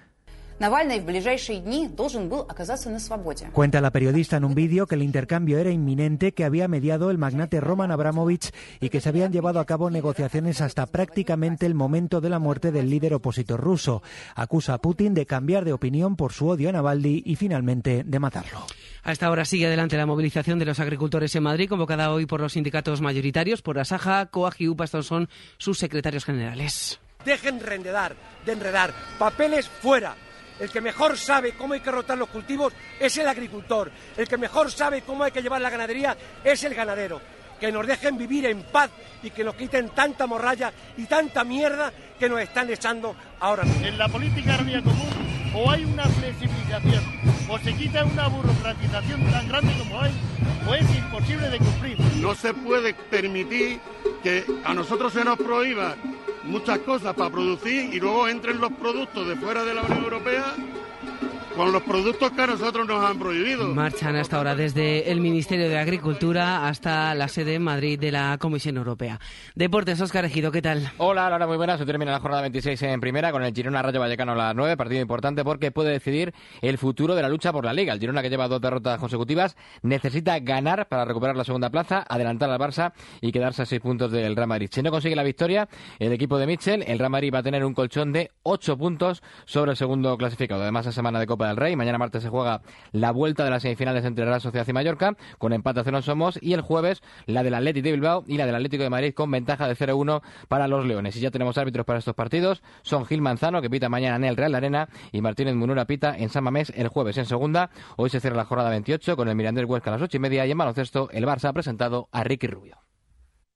Cuenta la periodista en un vídeo que el intercambio era inminente, que había mediado el magnate Roman Abramovich y que se habían llevado a cabo negociaciones hasta prácticamente el momento de la muerte del líder opositor ruso. Acusa a Putin de cambiar de opinión por su odio a Navalny y finalmente de matarlo. A esta hora sigue adelante la movilización de los agricultores en Madrid, convocada hoy por los sindicatos mayoritarios, por Asaja, COAG y UPA, estos son sus secretarios generales. Dejen de enredar, de enredar. Papeles fuera El que mejor sabe cómo hay que rotar los cultivos es el agricultor. El que mejor sabe cómo hay que llevar la ganadería es el ganadero. Que nos dejen vivir en paz y que nos quiten tanta morralla y tanta mierda que nos están echando ahora mismo. En la política agraria común o hay una flexibilización o se quita una burocratización tan grande como hay o es imposible de cumplir. No se puede permitir que a nosotros se nos prohíba muchas cosas para producir y luego entren los productos de fuera de la Unión Europea con los productos que a nosotros nos han prohibido. Marchan hasta ahora desde el Ministerio de Agricultura hasta la sede en Madrid de la Comisión Europea. Deportes, Óscar Ejido, ¿qué tal? Hola, Laura, muy buenas. Se termina la jornada 26 en primera con el Girona Rayo Vallecano a las 9, partido importante porque puede decidir el futuro de la lucha por la Liga. El Girona, que lleva dos derrotas consecutivas, necesita ganar para recuperar la segunda plaza, adelantar al Barça y quedarse a seis puntos del Real Madrid. Si no consigue la victoria, el equipo de Mitchell, el Real Madrid va a tener un colchón de ocho puntos sobre el segundo clasificado. Además, la semana de Copa del Rey. Mañana martes se juega la vuelta de las semifinales entre Real Sociedad y Mallorca, con empate a cero somos, y el jueves la del Atlético de Bilbao y la del Atlético de Madrid con ventaja de 0-1 para los Leones. Y ya tenemos árbitros para estos partidos. Son Gil Manzano, que pita mañana en el Real Arena, y Martínez Munura pita en San Mamés el jueves en segunda. Hoy se cierra la jornada 28 con el Mirandés Huesca a las ocho y media y en baloncesto el Barça ha presentado a Ricky Rubio.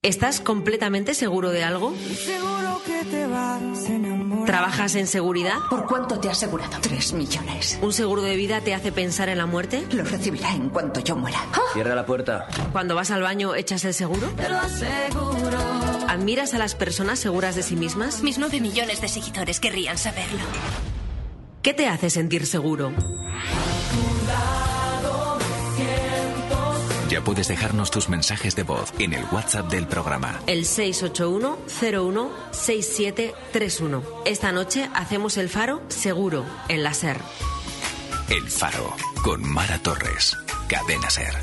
¿Estás completamente seguro de algo? Seguro que te vas a enamorar. ¿Trabajas en seguridad? ¿Por cuánto te ha asegurado? Tres millones. ¿Un seguro de vida te hace pensar en la muerte? Lo recibirá en cuanto yo muera. Cierra la puerta. Cuando vas al baño, ¿echas el seguro? Te lo aseguro. ¿Admiras a las personas seguras de sí mismas? Mis nueve millones de seguidores querrían saberlo. ¿Qué te hace sentir seguro? Ya puedes dejarnos tus mensajes de voz en el WhatsApp del programa. El 681-01-6731. Esta noche hacemos el faro seguro en la SER. El Faro, con Mara Torres. Cadena Ser.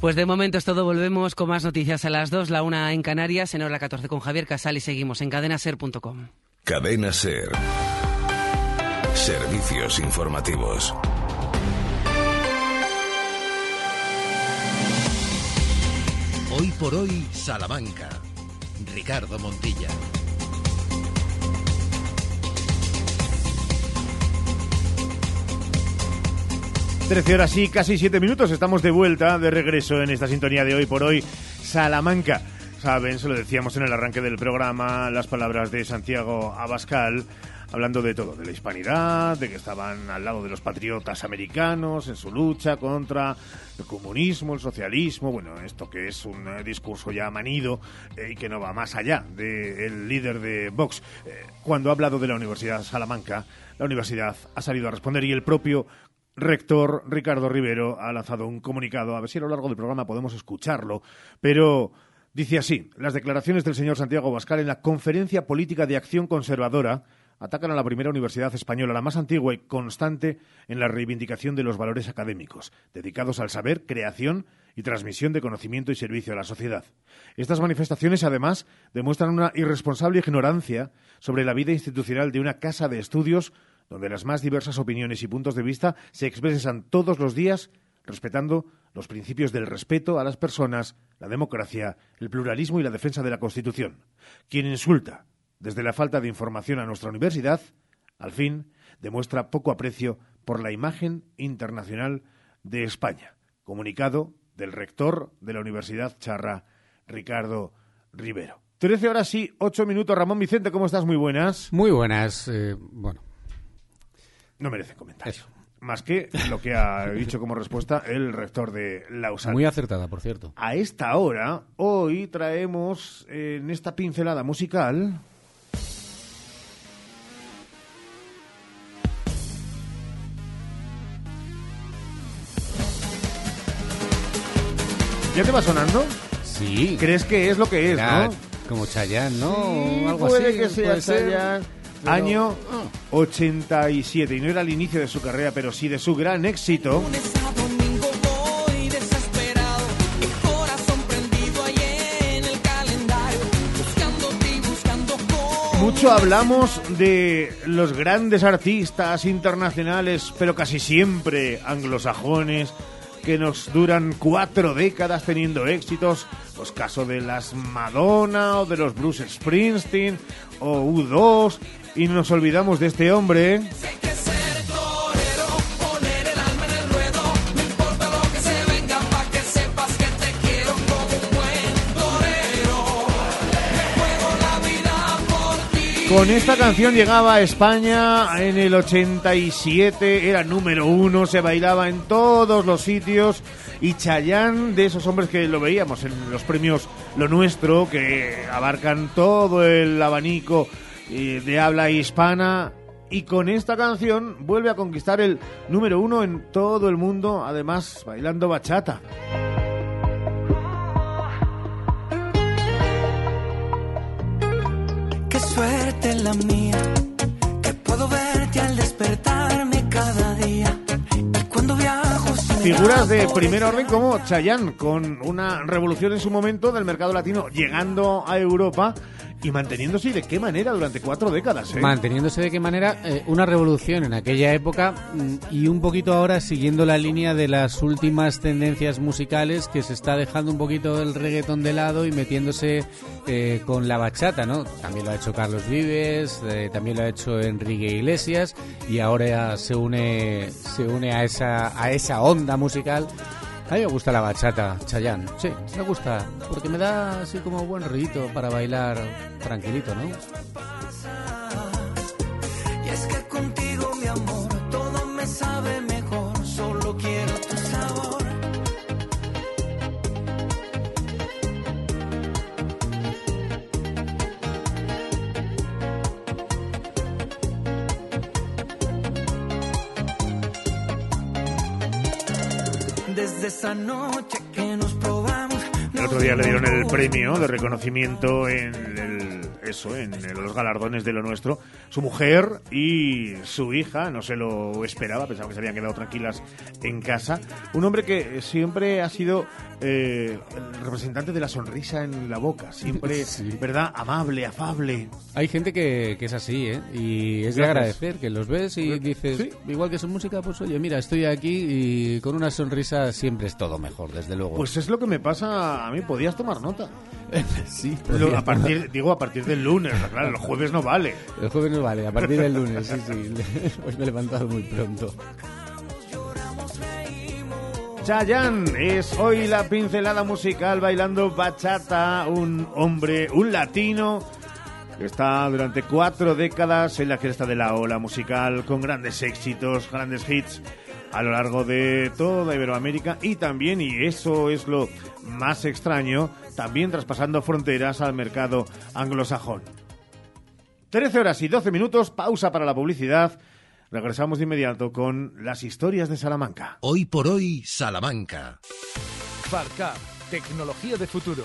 Pues de momento es todo. Volvemos con más noticias a las 2, la 1 en Canarias, en hora 14 con Javier Casal y seguimos en cadenaser.com. Cadena Ser. Servicios informativos. Hoy por hoy, Salamanca. Ricardo Montilla. Trece horas y casi siete minutos. Estamos de vuelta, de regreso en esta sintonía de hoy por hoy, Salamanca. Saben, se lo decíamos en el arranque del programa, las palabras de Santiago Abascal, hablando de todo, de la hispanidad, de que estaban al lado de los patriotas americanos en su lucha contra el comunismo, el socialismo, bueno, esto que es un eh, discurso ya manido eh, y que no va más allá del líder de Vox. Eh, cuando ha hablado de la Universidad Salamanca, la universidad ha salido a responder y el propio rector Ricardo Rivero ha lanzado un comunicado, a ver si a lo largo del programa podemos escucharlo, pero dice así, las declaraciones del señor Santiago Abascal en la Conferencia Política de Acción Conservadora atacan a la primera universidad española, la más antigua y constante en la reivindicación de los valores académicos, dedicados al saber, creación y transmisión de conocimiento y servicio a la sociedad. Estas manifestaciones, además, demuestran una irresponsable ignorancia sobre la vida institucional de una casa de estudios donde las más diversas opiniones y puntos de vista se expresan todos los días respetando los principios del respeto a las personas, la democracia, el pluralismo y la defensa de la Constitución. Quien insulta desde la falta de información a nuestra universidad, al fin, demuestra poco aprecio por la imagen internacional de España. Comunicado del rector de la Universidad Charra, Ricardo Rivero. Trece horas y ocho minutos. Ramón Vicente, ¿cómo estás? Muy buenas. Muy buenas. eh, bueno, No merece comentario. Más que lo que ha dicho como respuesta el rector de Lausana. muy acertada, por cierto. A esta hora, hoy traemos eh, en esta pincelada musical. ¿Ya te va sonando? Sí. ¿Crees que es lo que es, Era no? Como Chayanne, ¿no? Sí, O algo puede así. que sea puede ser. Chayanne. Pero- Año 87. Y no era el inicio de su carrera, pero sí de su gran éxito. Mucho hablamos de los grandes artistas internacionales, pero casi siempre anglosajones, que nos duran cuatro décadas teniendo éxitos. Pues caso de las Madonna o de los Bruce Springsteen o U2. y nos olvidamos de este hombre. Con esta canción llegaba a España en el 87, era número uno, se bailaba en todos los sitios y Chayanne, de esos hombres que lo veíamos en los premios Lo Nuestro, que abarcan todo el abanico eh, de habla hispana, y con esta canción vuelve a conquistar el número uno en todo el mundo, además bailando bachata. La mía, que puedo verte al despertarme cada día. Y cuando viajo Figuras de primer orden como Chayanne, con una revolución en su momento del mercado latino, llegando a Europa y manteniéndose de qué manera durante cuatro décadas. ¿eh? Manteniéndose de qué manera eh, una revolución en aquella época mm, y un poquito ahora siguiendo la línea de las últimas tendencias musicales que se está dejando un poquito el reggaetón de lado y metiéndose eh, con la bachata, ¿no? También lo ha hecho Carlos Vives, eh, también lo ha hecho Enrique Iglesias y ahora se une se une a esa a esa onda musical. A mí me gusta la bachata, Chayanne. Sí, me gusta, porque me da así como buen rollito para bailar tranquilito, ¿no? Y es que contigo, mi amor, todo me sabe El otro día le dieron el premio de reconocimiento en eso, en los galardones de lo nuestro. Su mujer y su hija no se lo esperaba, pensaba que se habían quedado tranquilas en casa. Un hombre que siempre ha sido eh, el representante de la sonrisa en la boca, siempre, ¿verdad? Amable, afable. Hay gente que, que es así, ¿eh? Y es de agradecer, que los ves y dices, igual que su música, pues oye, mira, estoy aquí y con una sonrisa siempre es todo mejor, desde luego. Pues es lo que me pasa a mí, podías tomar nota. sí, Lo- a partir, digo, a partir del lunes, claro, los jueves no vale. El jueves no vale, a partir del lunes, sí, sí. Pues me he levantado muy pronto. Chayanne es hoy la pincelada musical bailando bachata, un hombre, un latino que está durante cuatro décadas en la cresta de la ola musical con grandes éxitos, grandes hits a lo largo de toda Iberoamérica y también, y eso es lo más extraño, también traspasando fronteras al mercado anglosajón. 13 horas y 12 minutos, pausa para la publicidad. Regresamos de inmediato con las historias de Salamanca. Hoy por hoy, Salamanca. Farcap, tecnología de futuro,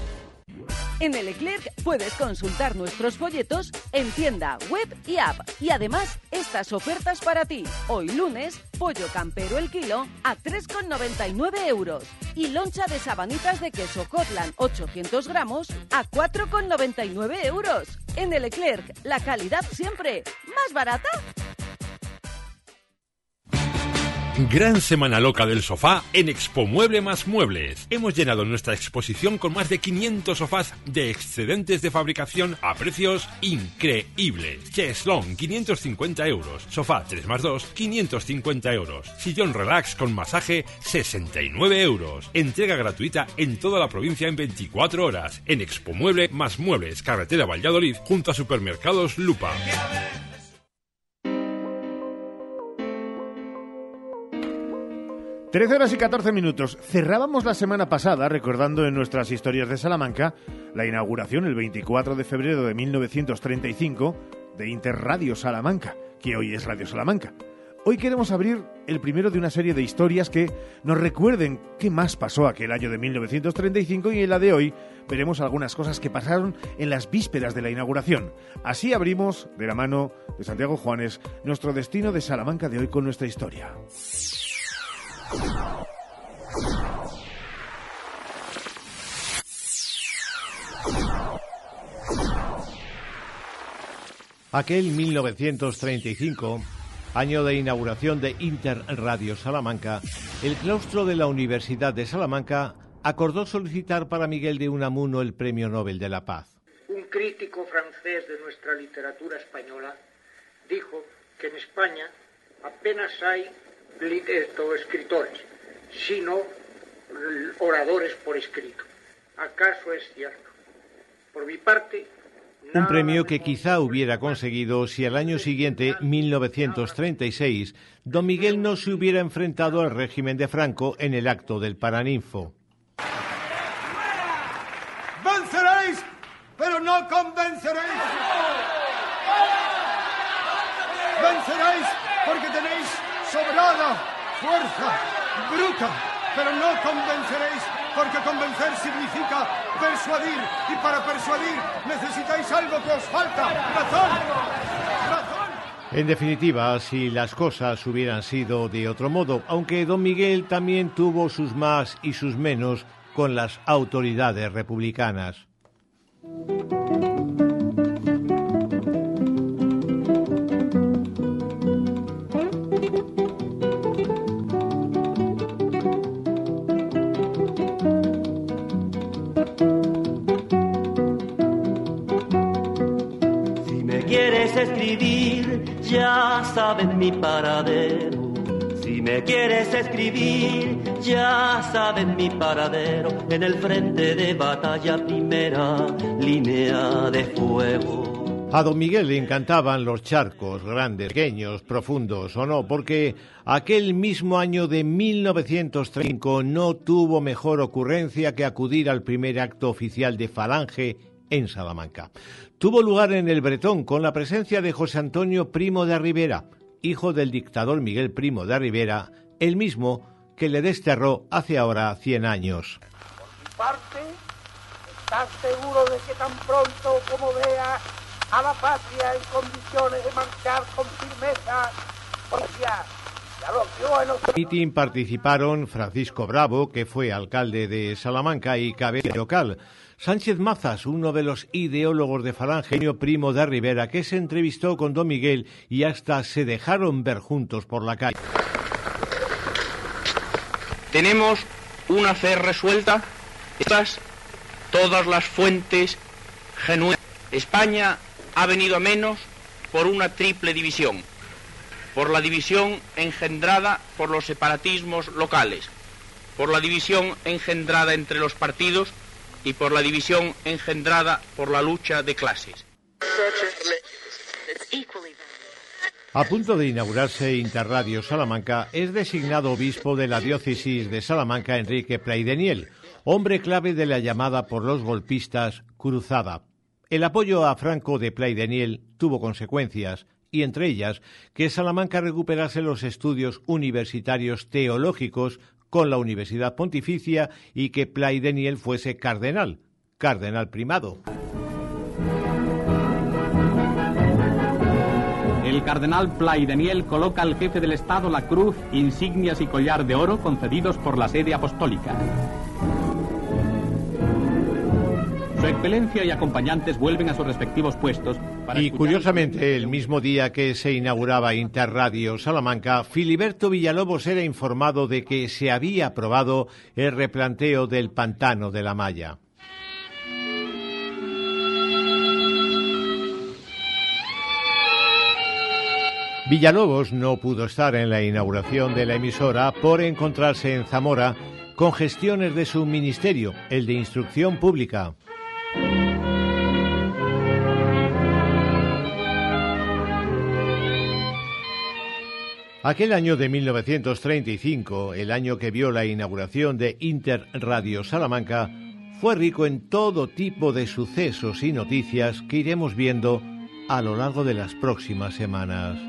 En el Leclerc puedes consultar nuestros folletos en tienda, web y app. Y además, estas ofertas para ti. Hoy lunes, pollo campero el kilo a 3,99 euros. Y loncha de sabanitas de queso Cotland 800 gramos a 4,99 euros. En el Leclerc, la calidad siempre. ¿Más barata? Gran semana loca del sofá en Expo Mueble más Muebles. Hemos llenado nuestra exposición con más de 500 sofás de excedentes de fabricación a precios increíbles. Cheslong, 550 euros. Sofá 3 más 2, 550 euros. Sillón relax con masaje, 69 euros. Entrega gratuita en toda la provincia en 24 horas. En Expo Mueble más Muebles, carretera Valladolid, junto a Supermercados Lupa. 13 horas y 14 minutos. Cerrábamos la semana pasada recordando en nuestras historias de Salamanca la inauguración el 24 de febrero de 1935 de Interradio Salamanca, que hoy es Radio Salamanca. Hoy queremos abrir el primero de una serie de historias que nos recuerden qué más pasó aquel año de 1935 y en la de hoy veremos algunas cosas que pasaron en las vísperas de la inauguración. Así abrimos, de la mano de Santiago Juanes, nuestro destino de Salamanca de hoy con nuestra historia. Aquel 1935, año de inauguración de Interradio Salamanca, el claustro de la Universidad de Salamanca acordó solicitar para Miguel de Unamuno el Premio Nobel de la Paz. Un crítico francés de nuestra literatura española dijo que en España apenas hay esto, escritores, sino oradores por escrito. ¿Acaso es cierto? Por mi parte, Un premio que quizá hubiera conseguido si al año siguiente, 1936, don Miguel no se hubiera enfrentado al régimen de Franco en el acto del Paraninfo. ¡Venceréis! ¡Pero no convenceréis! ¡Venceréis porque tenéis sobrada fuerza bruta! ¡Pero no convenceréis porque convencer significa persuadir! Y para persuadir necesitáis algo que os falta. ¡Razón! ¡Razón! En definitiva, si las cosas hubieran sido de otro modo, aunque don Miguel también tuvo sus más y sus menos con las autoridades republicanas. Ya saben mi paradero. Si me quieres escribir, ya saben mi paradero. En el frente de batalla, primera línea de fuego. A don Miguel le encantaban los charcos, grandes, pequeños, profundos o no, porque aquel mismo año de 1935 no tuvo mejor ocurrencia que acudir al primer acto oficial de Falange en Salamanca. Tuvo lugar en el Bretón con la presencia de José Antonio Primo de Rivera, hijo del dictador Miguel Primo de Rivera, el mismo que le desterró hace ahora 100 años. parte, ¿estás seguro de que tan pronto como vea a la patria en condiciones de marchar con firmeza? Policía, los... mitin participaron Francisco Bravo, que fue alcalde de Salamanca y cabeza local, Sánchez Mazas, uno de los ideólogos de Falange, Eugenio Primo de Rivera, que se entrevistó con Don Miguel y hasta se dejaron ver juntos por la calle. Tenemos una fe resuelta, estas todas las fuentes genuinas. España ha venido a menos por una triple división. Por la división engendrada por los separatismos locales, por la división engendrada entre los partidos y por la división engendrada por la lucha de clases. A punto de inaugurarse Interradio Salamanca, es designado obispo de la diócesis de Salamanca Enrique Plaideniel, hombre clave de la llamada por los golpistas Cruzada. El apoyo a Franco de Plaideniel tuvo consecuencias, y entre ellas que Salamanca recuperase los estudios universitarios teológicos con la Universidad Pontificia y que Plaideniel fuese cardenal, cardenal primado. El cardenal Plaideniel coloca al jefe del Estado la cruz, insignias y collar de oro concedidos por la sede apostólica. Su excelencia y acompañantes vuelven a sus respectivos puestos para Y curiosamente, el mismo día que se inauguraba Interradio Salamanca, Filiberto Villalobos era informado de que se había aprobado el replanteo del pantano de la Malla. Villalobos no pudo estar en la inauguración de la emisora por encontrarse en Zamora con gestiones de su ministerio, el de Instrucción Pública. Aquel año de 1935, el año que vio la inauguración de Interradio Salamanca, fue rico en todo tipo de sucesos y noticias que iremos viendo a lo largo de las próximas semanas.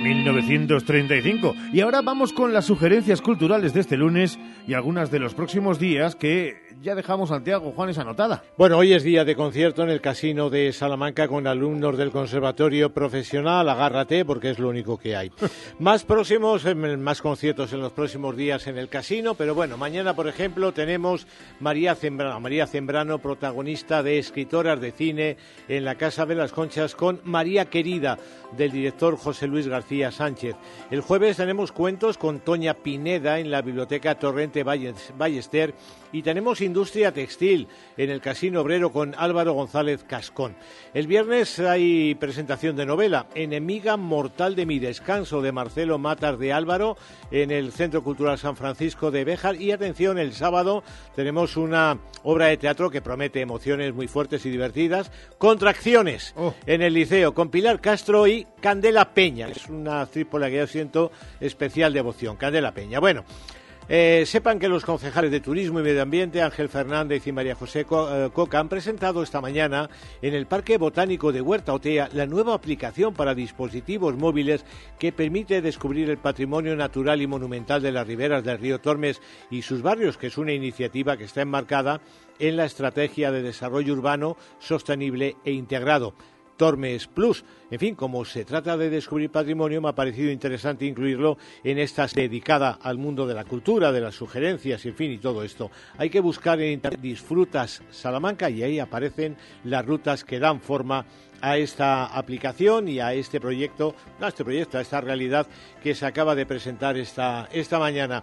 1935. Y ahora vamos con las sugerencias culturales de este lunes y algunas de los próximos días que ya dejamos Santiago Juanes anotada. Bueno, hoy es día de concierto en el Casino de Salamanca con alumnos del Conservatorio Profesional. Agárrate porque es lo único que hay. más próximos, más conciertos en los próximos días en el Casino, pero bueno, mañana, por ejemplo, tenemos María Zembrano, María Zembrano, protagonista de Escritoras de Cine en la Casa de las Conchas con María Querida del director José Luis García Sánchez. El jueves tenemos cuentos con Toña Pineda en la Biblioteca Torrente Ballester y tenemos industria textil en el Casino Obrero con Álvaro González Cascón. El viernes hay presentación de novela Enemiga Mortal de mi Descanso de Marcelo Matas de Álvaro en el Centro Cultural San Francisco de Béjar y atención, el sábado tenemos una obra de teatro que promete emociones muy fuertes y divertidas, Contracciones en el Liceo con Pilar Castro y Candela Peña. Es una actriz por la que yo siento especial devoción, Candela Peña. Bueno, eh, sepan que los concejales de Turismo y Medio Ambiente, Ángel Fernández y María José eh, Coca, han presentado esta mañana en el Parque Botánico de Huerta Otea la nueva aplicación para dispositivos móviles que permite descubrir el patrimonio natural y monumental de las riberas del río Tormes y sus barrios, que es una iniciativa que está enmarcada en la Estrategia de Desarrollo Urbano Sostenible e Integrado. Tormes Plus. En fin, como se trata de descubrir patrimonio, me ha parecido interesante incluirlo en esta dedicada al mundo de la cultura, de las sugerencias, en fin, y todo esto. Hay que buscar en Internet Disfrutas Salamanca y ahí aparecen las rutas que dan forma a esta aplicación y a este proyecto, a este proyecto, a esta realidad que se acaba de presentar esta, esta mañana.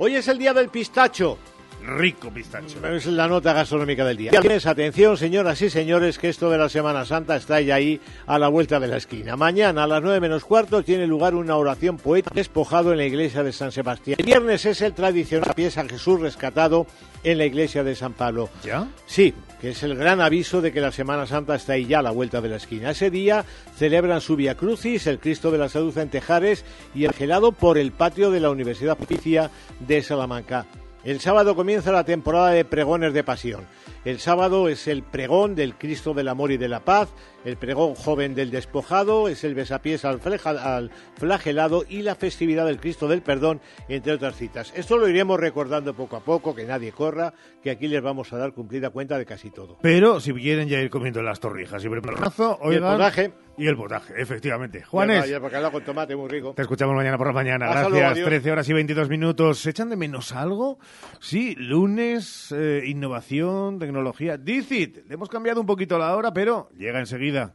Hoy es el día del pistacho rico pistacho. Es la nota gastronómica del día. Atención, señoras y señores, que esto de la Semana Santa está ya ahí a la vuelta de la esquina. Mañana a las nueve menos cuarto tiene lugar una oración poética despojado en la iglesia de San Sebastián. El viernes es el tradicional pieza Jesús rescatado en la iglesia de San Pablo. ¿Ya? Sí, que es el gran aviso de que la Semana Santa está ahí ya a la vuelta de la esquina. Ese día celebran su Via Crucis, el Cristo de la Salud en Tejares y el gelado por el patio de la Universidad Pontificia de Salamanca. El sábado comienza la temporada de pregones de pasión. El sábado es el pregón del Cristo del Amor y de la Paz, el pregón joven del despojado, es el besapiés al, al, flagelado y la festividad del Cristo del Perdón, entre otras citas. Esto lo iremos recordando poco a poco, que nadie corra, que aquí les vamos a dar cumplida cuenta de casi todo. Pero si quieren ya ir comiendo las torrijas y el potaje. Y el potaje, efectivamente. Juanes. El bacalao con tomate, muy rico. Te escuchamos mañana por la mañana. Gracias. 13 horas y 22 minutos. ¿Se echan de menos algo? Sí, lunes, eh, innovación, tecnología. Dicit, le hemos cambiado un poquito la hora, pero llega enseguida.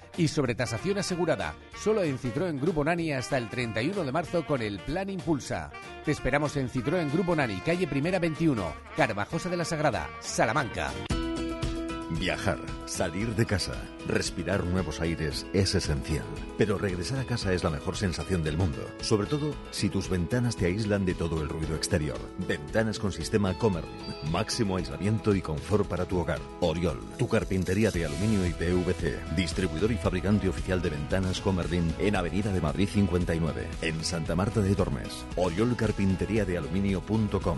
y sobre tasación asegurada. Solo en Citroën Grupo Nani hasta el 31 de marzo con el Plan Impulsa. Te esperamos en Citroën Grupo Nani, calle Primera 21, Carvajosa de la Sagrada, Salamanca. Viajar, salir de casa, respirar nuevos aires es esencial. Pero regresar a casa es la mejor sensación del mundo, sobre todo si tus ventanas te aíslan de todo el ruido exterior. Ventanas con sistema Comerlin, máximo aislamiento y confort para tu hogar. Oriol, tu carpintería de aluminio y PVC, distribuidor y fabricante oficial de ventanas Comerlin en Avenida de Madrid 59, en Santa Marta de Tormes. Oriolcarpinteriadealuminio.com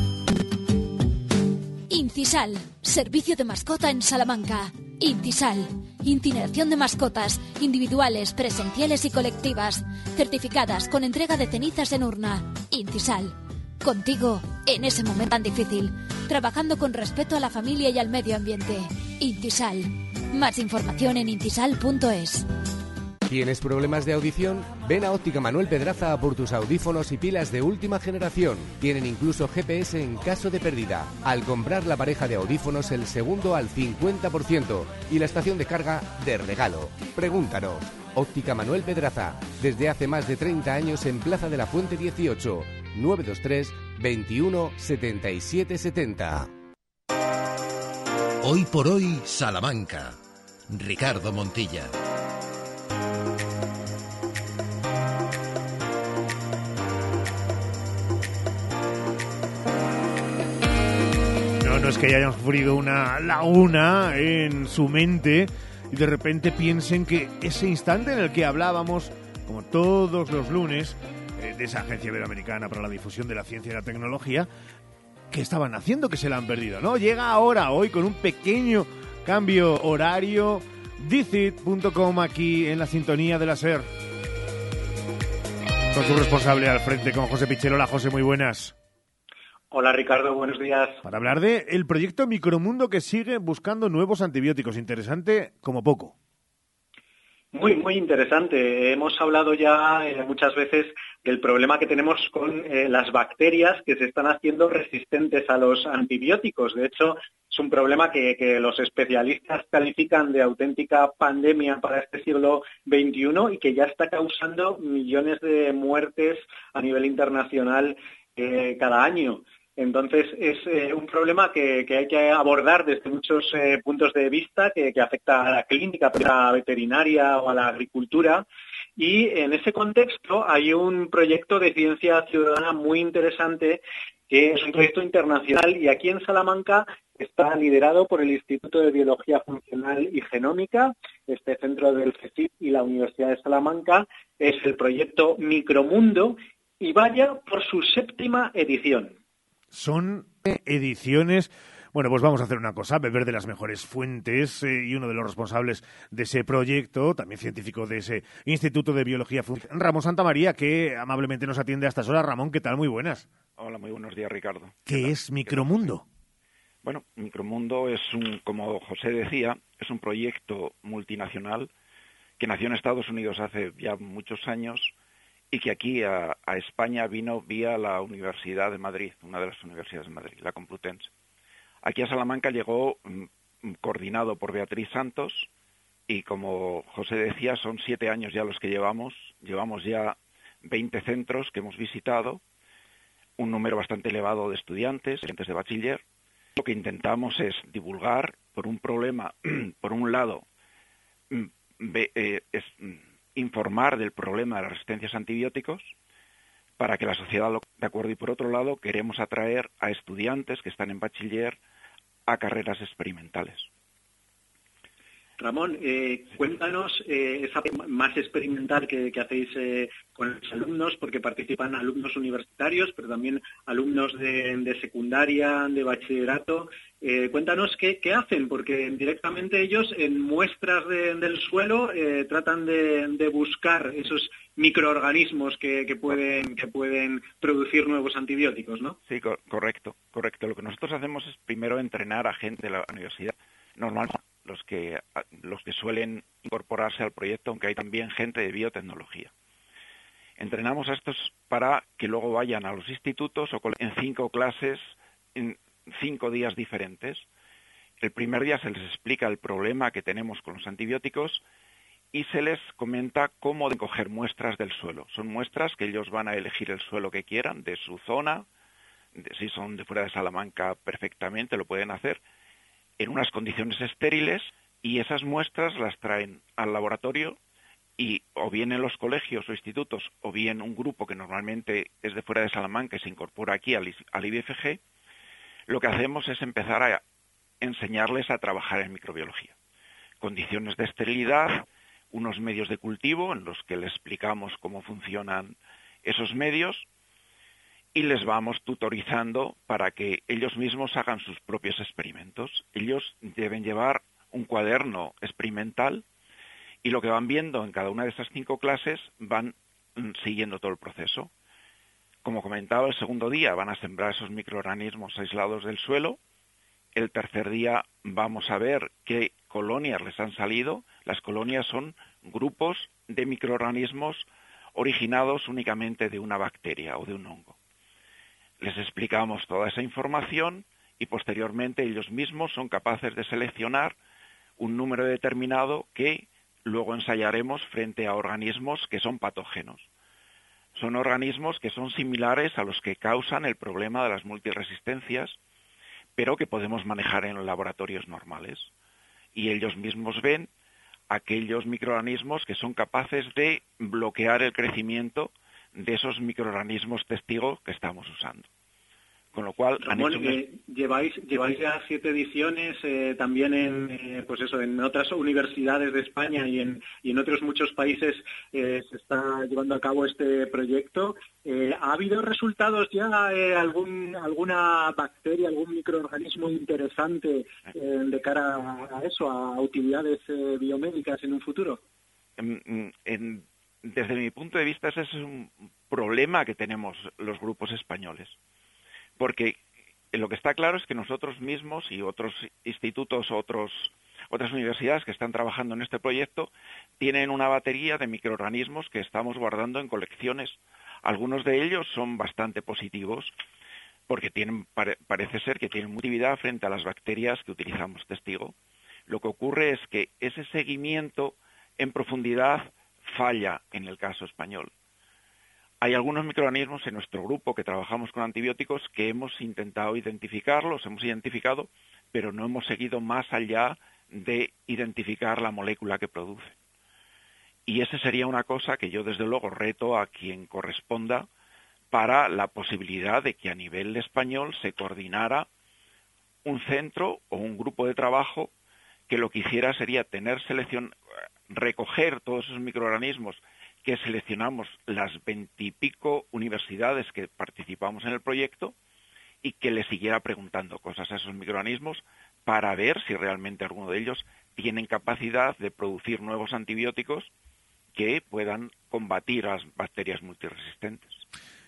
Intisal, servicio de mascota en Salamanca. Intisal, incineración de mascotas, individuales, presenciales y colectivas, certificadas con entrega de cenizas en urna. Intisal, contigo en ese momento tan difícil, trabajando con respeto a la familia y al medio ambiente. Intisal, más información en intisal.es. ¿Tienes problemas de audición? Ven a Óptica Manuel Pedraza por tus audífonos y pilas de última generación. Tienen incluso GPS en caso de pérdida. Al comprar la pareja de audífonos, el segundo al 50% y la estación de carga de regalo. Pregúntanos. Óptica Manuel Pedraza, desde hace más de 30 años en Plaza de la Fuente 18, 923 21 77 70. Hoy por hoy, Salamanca. Ricardo Montilla. No, es que hayan sufrido una laguna en su mente y de repente piensen que ese instante en el que hablábamos, como todos los lunes, eh, de esa agencia iberoamericana para la difusión de la ciencia y la tecnología, que estaban haciendo que se la han perdido, ¿no? Llega ahora, hoy, con un pequeño cambio horario, dicit.com aquí en la sintonía de la SER. Con su responsable al frente, con José Pichero. Hola, José, muy buenas. Hola Ricardo, buenos días. Para hablar de el proyecto Micromundo que sigue buscando nuevos antibióticos. Interesante como poco. Muy, muy interesante. Hemos hablado ya eh, muchas veces del problema que tenemos con eh, las bacterias que se están haciendo resistentes a los antibióticos. De hecho, es un problema que, que los especialistas califican de auténtica pandemia para este siglo XXI y que ya está causando millones de muertes a nivel internacional eh, cada año. Entonces es eh, un problema que, hay que abordar desde muchos eh, puntos de vista, que, afecta a la clínica, a la veterinaria o a la agricultura. Y en ese contexto hay un proyecto de ciencia ciudadana muy interesante, que es un proyecto internacional y aquí en Salamanca está liderado por el Instituto de Biología Funcional y Genómica, este centro del CSIC y la Universidad de Salamanca. Es el proyecto Micromundo y vaya por su séptima edición. Son ediciones. Bueno, pues vamos a hacer una cosa, beber de las mejores fuentes eh, y uno de los responsables de ese proyecto, también científico de ese Instituto de Biología Ramón Santamaría, que amablemente nos atiende a estas horas. Ramón, ¿qué tal? Muy buenas. Hola, muy buenos días, Ricardo. ¿Qué es Micromundo? Bueno, Micromundo es un, como José decía, es un proyecto multinacional que nació en Estados Unidos hace ya muchos años y que aquí a, España vino vía la Universidad de Madrid, una de las universidades de Madrid, la Complutense. Aquí a Salamanca llegó mm, coordinado por Beatriz Santos y como José decía, son siete años ya los que llevamos, llevamos ya 20 centros que hemos visitado, un número bastante elevado de estudiantes, estudiantes de bachiller. Lo que intentamos es divulgar por un problema, por un lado, mm, eh, es, informar del problema de las resistencias a antibióticos para que la sociedad lo de acuerdo y por otro lado queremos atraer a estudiantes que están en bachiller a carreras experimentales. Ramón, eh, cuéntanos eh, esa más experimental que, que hacéis eh, con los alumnos, porque participan alumnos universitarios, pero también alumnos de, de secundaria, de bachillerato. Eh, cuéntanos qué, hacen, porque directamente ellos en muestras de, del suelo eh, tratan de, buscar esos microorganismos que, pueden, que pueden producir nuevos antibióticos, ¿no? Sí, co correcto, correcto. Lo que nosotros hacemos es primero entrenar a gente de la universidad. Normalmente los que, los que suelen incorporarse al proyecto, aunque hay también gente de biotecnología. Entrenamos a estos para que luego vayan a los institutos o en cinco clases, cinco días diferentes. El primer día se les explica el problema que tenemos con los antibióticos y se les comenta cómo de coger muestras del suelo. Son muestras que ellos van a elegir el suelo que quieran, de su zona, si son de fuera de Salamanca perfectamente lo pueden hacer, en unas condiciones estériles y esas muestras las traen al laboratorio y o bien en los colegios o institutos o bien un grupo que normalmente es de fuera de Salamanca y se incorpora aquí al IBFG, lo que hacemos es empezar a enseñarles a trabajar en microbiología. Condiciones de esterilidad, unos medios de cultivo en los que les explicamos cómo funcionan esos medios y les vamos tutorizando para que ellos mismos hagan sus propios experimentos. Ellos deben llevar un cuaderno experimental y lo que van viendo en cada una de esas cinco clases van mm, siguiendo todo el proceso. Como comentaba, el segundo día van a sembrar esos microorganismos aislados del suelo. El tercer día vamos a ver qué colonias les han salido Las colonias son grupos de microorganismos originados únicamente de una bacteria o de un hongo. Les explicamos toda esa información y posteriormente ellos mismos son capaces de seleccionar un número determinado que luego ensayaremos frente a organismos que son patógenos. Son organismos que son similares a los que causan el problema de las multiresistencias, pero que podemos manejar en laboratorios normales. Y ellos mismos ven aquellos microorganismos que son capaces de bloquear el crecimiento de esos microorganismos testigos que estamos usando. Con lo cual, eh, lleváis, lleváis ya siete ediciones eh, también en, eh, pues eso, en otras universidades de España y en, y en otros muchos países se está llevando a cabo este proyecto. ¿Ha habido resultados ya, algún, alguna bacteria, algún microorganismo interesante de cara a, eso, a utilidades biomédicas en un futuro? desde mi punto de vista, ese es un problema que tenemos los grupos españoles porque lo que está claro es que nosotros mismos y otros institutos, otras universidades que están trabajando en este proyecto tienen una batería de microorganismos que estamos guardando en colecciones. Algunos de ellos son bastante positivos porque parece ser que tienen actividad frente a las bacterias que utilizamos testigo. Lo que ocurre es que ese seguimiento en profundidad falla en el caso español. Hay algunos microorganismos en nuestro grupo que trabajamos con antibióticos que hemos intentado identificarlos, hemos identificado, pero no hemos seguido más allá de identificar la molécula que produce. Y esa sería una cosa que yo desde luego reto a quien corresponda para la posibilidad de que a nivel español se coordinara un centro o un grupo de trabajo que lo que hiciera sería tener selección, recoger todos esos microorganismos que seleccionamos las veintipico universidades que participamos en el proyecto y que le siguiera preguntando cosas a esos microorganismos para ver si realmente alguno de ellos tienen capacidad de producir nuevos antibióticos que puedan combatir a las bacterias multiresistentes.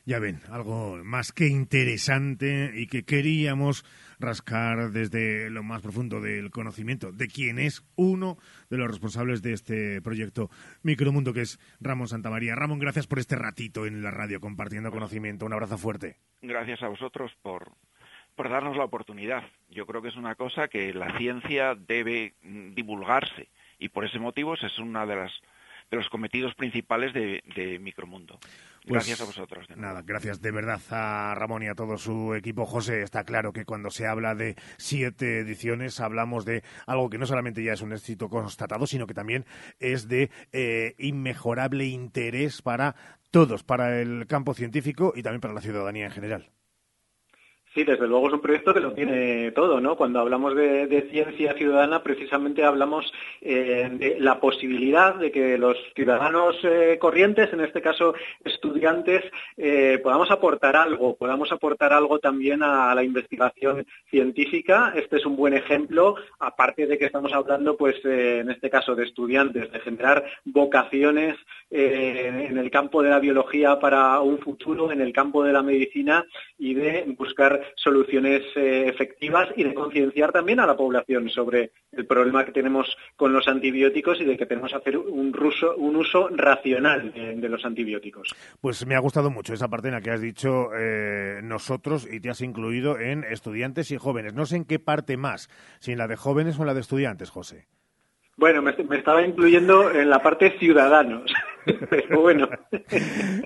Ya ven, algo más que interesante y que queríamos rascar desde lo más profundo del conocimiento de quién es uno de los responsables de este proyecto Micromundo, que es Ramón Santamaría. Ramón, gracias por este ratito en la radio compartiendo conocimiento. Un abrazo fuerte. Gracias a vosotros por, por darnos la oportunidad. Yo creo que es una cosa que la ciencia debe divulgarse y por ese motivo es una de las de los cometidos principales de, de Micromundo. Pues gracias a vosotros. nada, gracias de verdad a Ramón y a todo su equipo. José, está claro que cuando se habla de siete ediciones hablamos de algo que no solamente ya es un éxito constatado, sino que también es de eh, inmejorable interés para todos, para el campo científico y también para la ciudadanía en general. Sí, desde luego es un proyecto que lo tiene todo, ¿no? Cuando hablamos de, ciencia ciudadana, precisamente hablamos eh, de la posibilidad de que los ciudadanos eh, corrientes, en este caso estudiantes, eh, podamos aportar algo, podamos aportar algo también a, la investigación científica. Este es un buen ejemplo, aparte de que estamos hablando, pues, en este caso de estudiantes, de generar vocaciones en el campo de la biología para un futuro, en el campo de la medicina y de buscar soluciones eh, efectivas y de concienciar también a la población sobre el problema que tenemos con los antibióticos y de que tenemos que hacer un, un uso racional de, los antibióticos. Pues me ha gustado mucho esa parte en la que has dicho eh, nosotros y te has incluido en estudiantes y jóvenes. No sé en qué parte más, si en la de jóvenes o en la de estudiantes, José. Bueno, me, estaba incluyendo en la parte ciudadanos, pero bueno.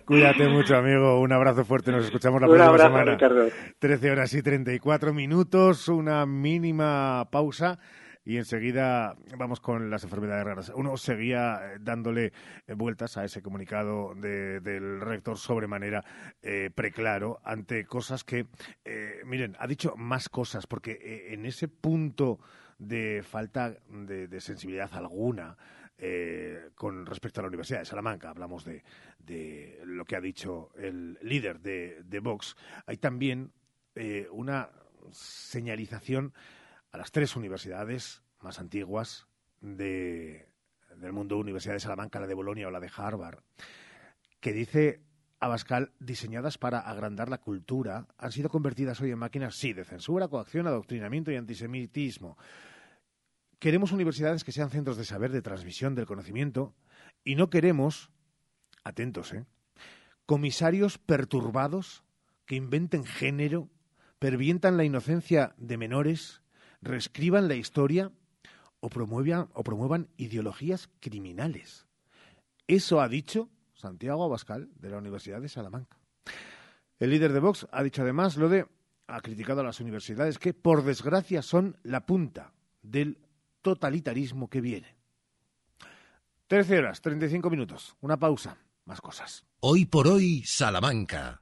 Cuídate mucho, amigo. Un abrazo fuerte. Nos escuchamos la próxima semana. Ricardo. 13 horas y 34 minutos, una mínima pausa. Y enseguida vamos con las enfermedades raras. Uno seguía eh, dándole eh, vueltas a ese comunicado del rector sobremanera eh, preclaro ante cosas que, miren, ha dicho más cosas, porque en ese punto de falta de, sensibilidad alguna eh, con respecto a la Universidad de Salamanca. Hablamos de, lo que ha dicho el líder de, Vox. Hay también eh, una señalización a las tres universidades más antiguas de, del mundo, Universidad de Salamanca, la de Bolonia o la de Harvard, que dice Abascal, diseñadas para agrandar la cultura, han sido convertidas hoy en máquinas, sí, de censura, coacción, adoctrinamiento y antisemitismo. Queremos universidades que sean centros de saber, de transmisión del conocimiento, y no queremos, atentos, ¿eh? comisarios perturbados que inventen género, pervientan la inocencia de menores, reescriban la historia o promuevan, o promuevan ideologías criminales. Eso ha dicho Santiago Abascal de la Universidad de Salamanca. El líder de Vox ha dicho además lo de, ha criticado a las universidades que, por desgracia, son la punta del totalitarismo que viene. Trece horas, treinta y cinco minutos. Una pausa. Más cosas. Hoy por hoy, Salamanca.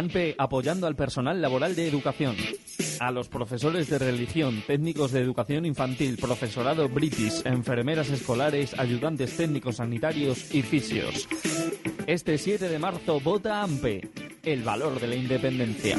ANPE apoyando al personal laboral de educación a los profesores de religión, técnicos de educación infantil, profesorado british, enfermeras escolares, ayudantes técnicos sanitarios y fisios. Este 7 de marzo vota AMPE, el valor de la independencia.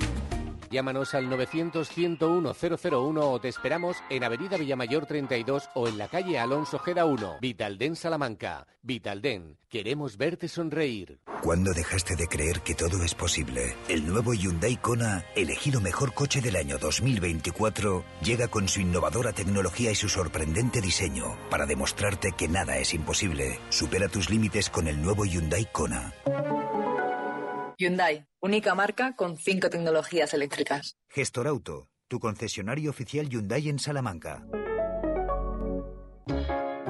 Llámanos al 900-101-001 o te esperamos en Avenida Villamayor 32 o en la calle Alonso Gera 1. Vitalden Salamanca. Vitalden, queremos verte sonreír. ¿Cuándo dejaste de creer que todo es posible? El nuevo Hyundai Kona, elegido mejor coche del año 2024, llega con su innovadora tecnología y su sorprendente diseño para demostrarte que nada es imposible. Supera tus límites con el nuevo Hyundai Kona. Hyundai, única marca con cinco tecnologías eléctricas. Gestor Auto, tu concesionario oficial Hyundai en Salamanca.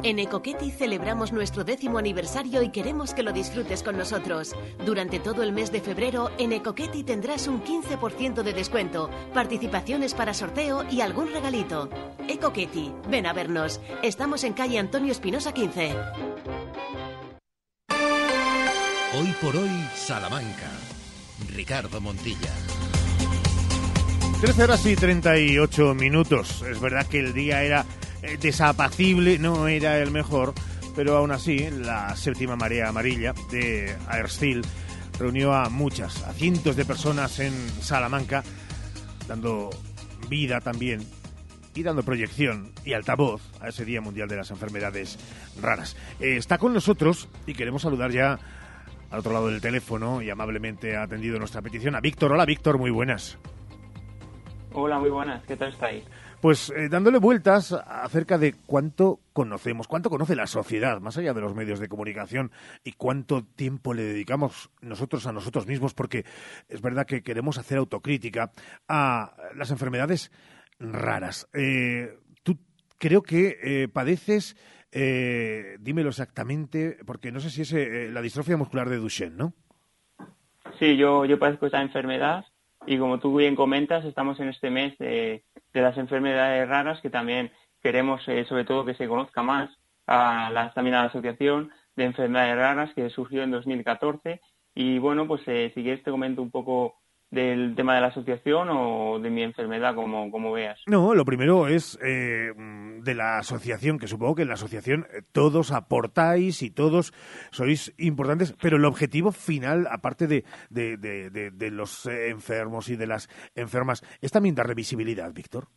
En Ecoqueti celebramos nuestro décimo aniversario y queremos que lo disfrutes con nosotros. Durante todo el mes de febrero, en Ecoqueti tendrás un 15% de descuento, participaciones para sorteo y algún regalito. Ecoqueti, ven a vernos. Estamos en calle Antonio Espinosa 15. Hoy por hoy, Salamanca. Ricardo Montilla. 13 horas y 38 minutos. Es verdad que el día era eh, desapacible, no era el mejor, pero aún así la séptima marea amarilla de Airsteel reunió a muchas, a cientos de personas en Salamanca, dando vida también y dando proyección y altavoz a ese Día Mundial de las Enfermedades Raras. Eh, está con nosotros y queremos saludar ya al otro lado del teléfono y amablemente ha atendido nuestra petición a Víctor. Hola Víctor, muy buenas. Hola, muy buenas, ¿qué tal estáis? Pues eh, dándole vueltas acerca de cuánto conocemos, cuánto conoce la sociedad, más allá de los medios de comunicación, y cuánto tiempo le dedicamos nosotros a nosotros mismos, porque es verdad que queremos hacer autocrítica a las enfermedades raras. Eh, tú creo que eh, padeces, eh, dímelo exactamente, porque no sé si es eh, la distrofia muscular de Duchenne, ¿no? Sí, yo, yo padezco esta enfermedad y como tú bien comentas, estamos en este mes de, las enfermedades raras que también queremos eh, sobre todo que se conozca más a la, también a la Asociación de Enfermedades Raras que surgió en 2014 y bueno, pues eh, si quieres te comento un poco del tema de la asociación o de mi enfermedad, como, como veas. No, lo primero es eh, de la asociación, que supongo que en la asociación eh, todos aportáis y todos sois importantes, pero el objetivo final, aparte de, de, de, de, de los enfermos y de las enfermas, es también dar visibilidad, Víctor.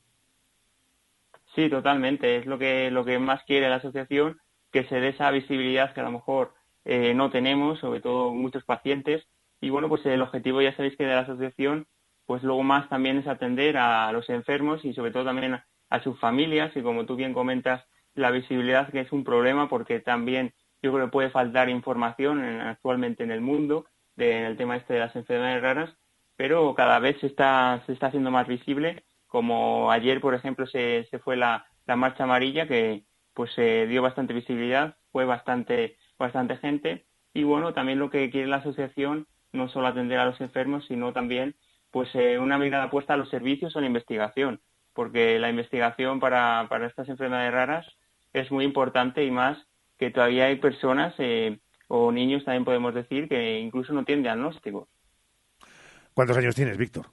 Sí, totalmente. Es lo que, lo que más quiere la asociación, que se dé esa visibilidad que a lo mejor eh, no tenemos, sobre todo muchos pacientes. Y bueno, pues el objetivo ya sabéis que de la asociación, pues luego más también es atender a los enfermos y sobre todo también a, sus familias. Y como tú bien comentas, la visibilidad que es un problema porque también yo creo que puede faltar información en- actualmente en el mundo del tema este de las enfermedades raras, pero cada vez se está, se está haciendo más visible, como ayer, por ejemplo, se, se fue la, la marcha amarilla, que pues se dio bastante visibilidad, fue bastante, bastante gente, y bueno, también lo que quiere la asociación, no solo atender a los enfermos, sino también pues eh, una mirada puesta a los servicios o la investigación, porque la investigación para, para estas enfermedades raras es muy importante y más que todavía hay personas eh, o niños también podemos decir que incluso no tienen diagnóstico. ¿Cuántos años tienes, Víctor?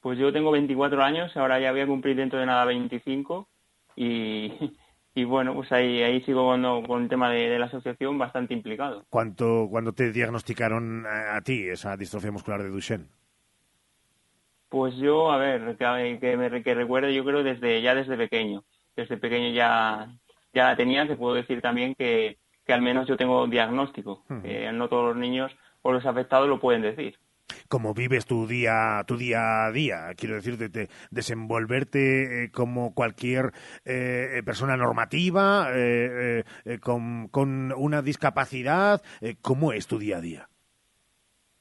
Pues yo tengo 24 años, ahora ya voy a cumplir dentro de nada 25 y, y bueno, pues ahí, ahí sigo con, con el tema de, la asociación bastante implicado. ¿Cuánto, ¿Cuándo te diagnosticaron a, ti esa distrofia muscular de Duchenne? Pues yo, a ver, que, que, me, que recuerde, yo creo desde ya desde pequeño. Desde pequeño ya, ya la tenía, te puedo decir también que, que al menos yo tengo diagnóstico. no todos los niños o los afectados lo pueden decir. ¿Cómo vives tu día, tu día a día? Quiero decir, de, desenvolverte eh, como cualquier eh, persona normativa, eh, con, con, una discapacidad. ¿Cómo es tu día a día?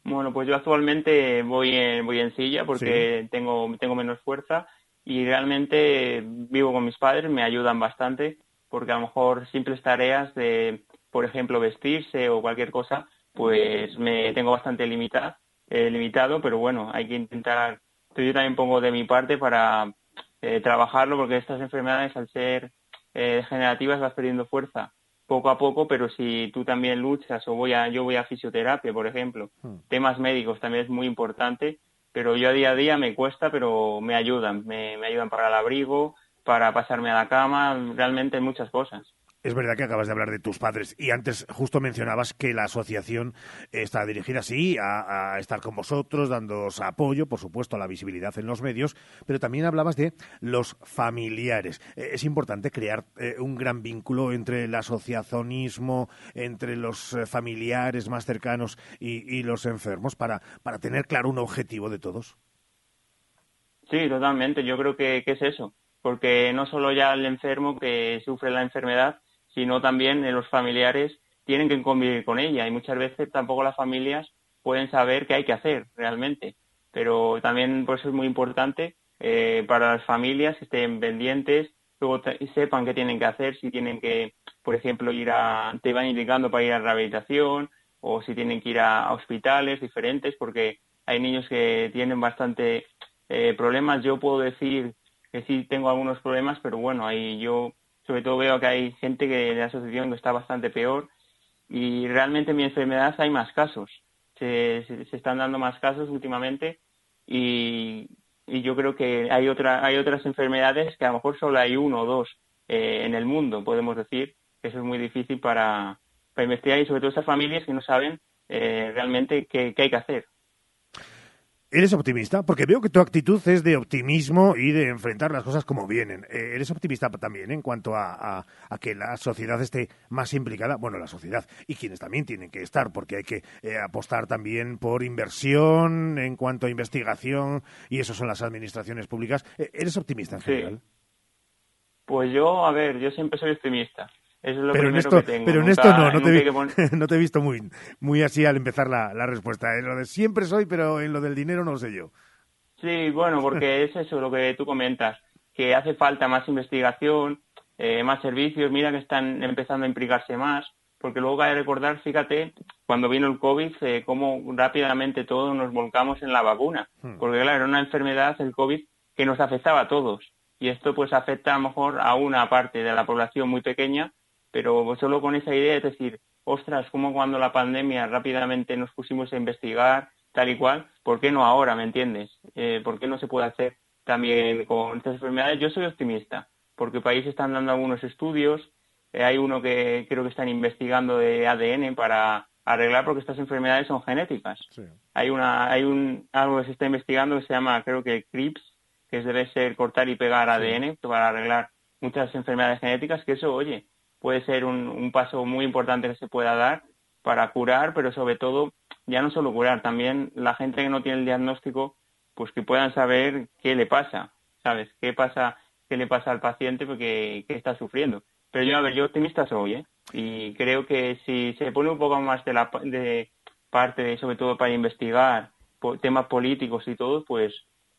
Bueno, pues yo actualmente voy en, voy en silla porque tengo, tengo menos fuerza y realmente vivo con mis padres, me ayudan bastante porque a lo mejor simples tareas de por ejemplo, vestirse o cualquier cosa, pues me tengo bastante limitado, eh, limitado pero bueno, hay que intentar, yo también pongo de mi parte para eh, trabajarlo, porque estas enfermedades, al ser eh, degenerativas, vas perdiendo fuerza poco a poco, pero si tú también luchas o voy a, yo voy a fisioterapia, por ejemplo, hmm. temas médicos también es muy importante, pero yo a día a día me cuesta, pero me ayudan, me, me ayudan para el abrigo, para pasarme a la cama, realmente muchas cosas. Es verdad que acabas de hablar de tus padres y antes justo mencionabas que la asociación está dirigida, sí, a, estar con vosotros, dándoos apoyo, por supuesto, a la visibilidad en los medios, pero también hablabas de los familiares. Eh, es importante crear eh, un gran vínculo entre el asociacionismo, entre los eh, familiares más cercanos y, los enfermos para, para tener claro un objetivo de todos. Sí, totalmente. Yo creo que es eso, porque no solo ya el enfermo que sufre la enfermedad, sino también los familiares tienen que convivir con ella y muchas veces tampoco las familias pueden saber qué hay que hacer realmente. Pero también por eso es muy importante eh, para las familias que estén pendientes, luego sepan qué tienen que hacer, si tienen que, por ejemplo, ir a, te van indicando para ir a rehabilitación o si tienen que ir a, hospitales diferentes, porque hay niños que tienen bastante eh, problemas. Yo puedo decir que sí tengo algunos problemas, pero bueno, ahí yo sobre todo veo que hay gente que de la asociación está bastante peor y realmente en mi enfermedad hay más casos. Se, se, están dando más casos últimamente y, y, yo creo que hay, otra, hay otras enfermedades que a lo mejor solo hay uno o dos eh, en el mundo, podemos decir. Eso es muy difícil para, para investigar y sobre todo esas familias que no saben eh, realmente qué, qué hay que hacer. ¿Eres optimista? Porque veo que tu actitud es de optimismo y de enfrentar las cosas como vienen. Eh, ¿Eres optimista también en cuanto a, que la sociedad esté más implicada? Bueno, la sociedad y quienes también tienen que estar, porque hay que eh, apostar también por inversión en cuanto a investigación y eso son las administraciones públicas. Eh, ¿Eres optimista en general? Pues yo, a ver, yo siempre soy optimista pero en esto, Pero en esto no, no te, he visto muy, muy así al empezar la, respuesta. En lo de siempre soy, pero en lo del dinero no lo sé yo. Sí, bueno, porque es eso lo que tú comentas, que hace falta más investigación, eh, más servicios, mira que están empezando a implicarse más, porque luego hay que recordar, fíjate, cuando vino el COVID, eh, cómo rápidamente todos nos volcamos en la vacuna, hmm. porque claro, era una enfermedad, el COVID, que nos afectaba a todos, y esto pues afecta a lo mejor a una parte de la población muy pequeña, pero solo con esa idea es decir, ostras, como cuando la pandemia rápidamente nos pusimos a investigar tal y cual, ¿por qué no ahora, me entiendes? Eh, ¿Por qué no se puede hacer también con estas enfermedades? Yo soy optimista, porque países están dando algunos estudios, eh, hay uno que creo que están investigando de ADN para arreglar porque estas enfermedades son genéticas. Hay una hay un algo que se está investigando que se llama creo que CRIPS, que debe ser cortar y pegar ADN para arreglar muchas enfermedades genéticas, que eso, oye, puede ser un, paso muy importante que se pueda dar para curar, pero sobre todo ya no solo curar, también la gente que no tiene el diagnóstico, pues que puedan saber qué le pasa, ¿sabes? ¿Qué pasa, qué le pasa al paciente porque qué está sufriendo? Pero yo, a ver, yo optimista soy, ¿eh? Y creo que si se pone un poco más de, la, de, parte sobre todo para investigar temas políticos y todo, pues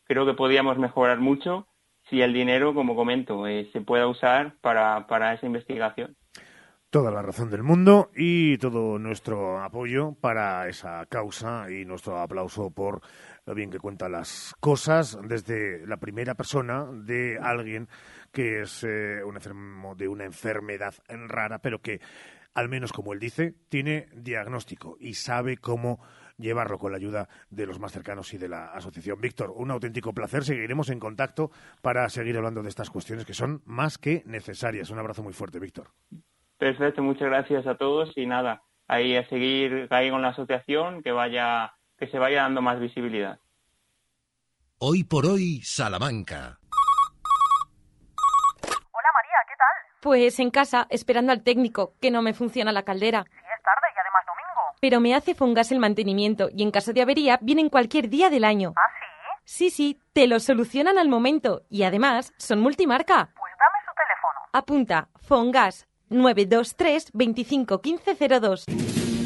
creo que podríamos mejorar mucho si el dinero, como comento, eh, se pueda usar para, para esa investigación. Toda la razón del mundo y todo nuestro apoyo para esa causa y nuestro aplauso por lo bien que cuenta las cosas desde la primera persona de alguien que es eh, un enfermo de una enfermedad rara, pero que, al menos como él dice, tiene diagnóstico y sabe cómo llevarlo con la ayuda de los más cercanos y de la asociación. Víctor, un auténtico placer. Seguiremos en contacto para seguir hablando de estas cuestiones que son más que necesarias. Un abrazo muy fuerte, Víctor. Perfecto, muchas gracias a todos y nada, ahí a seguir ahí con la asociación, que vaya, que se vaya dando más visibilidad. Hoy por hoy, Salamanca. Hola María, ¿qué tal? Pues en casa, esperando al técnico, que no me funciona la caldera. Sí, es tarde y además domingo. Pero me hace Fongas el mantenimiento y en caso de avería vienen cualquier día del año. ¿Ah, sí? Sí, sí, te lo solucionan al momento y además son multimarca. Pues dame su teléfono. Apunta, Fongas 923 25 02.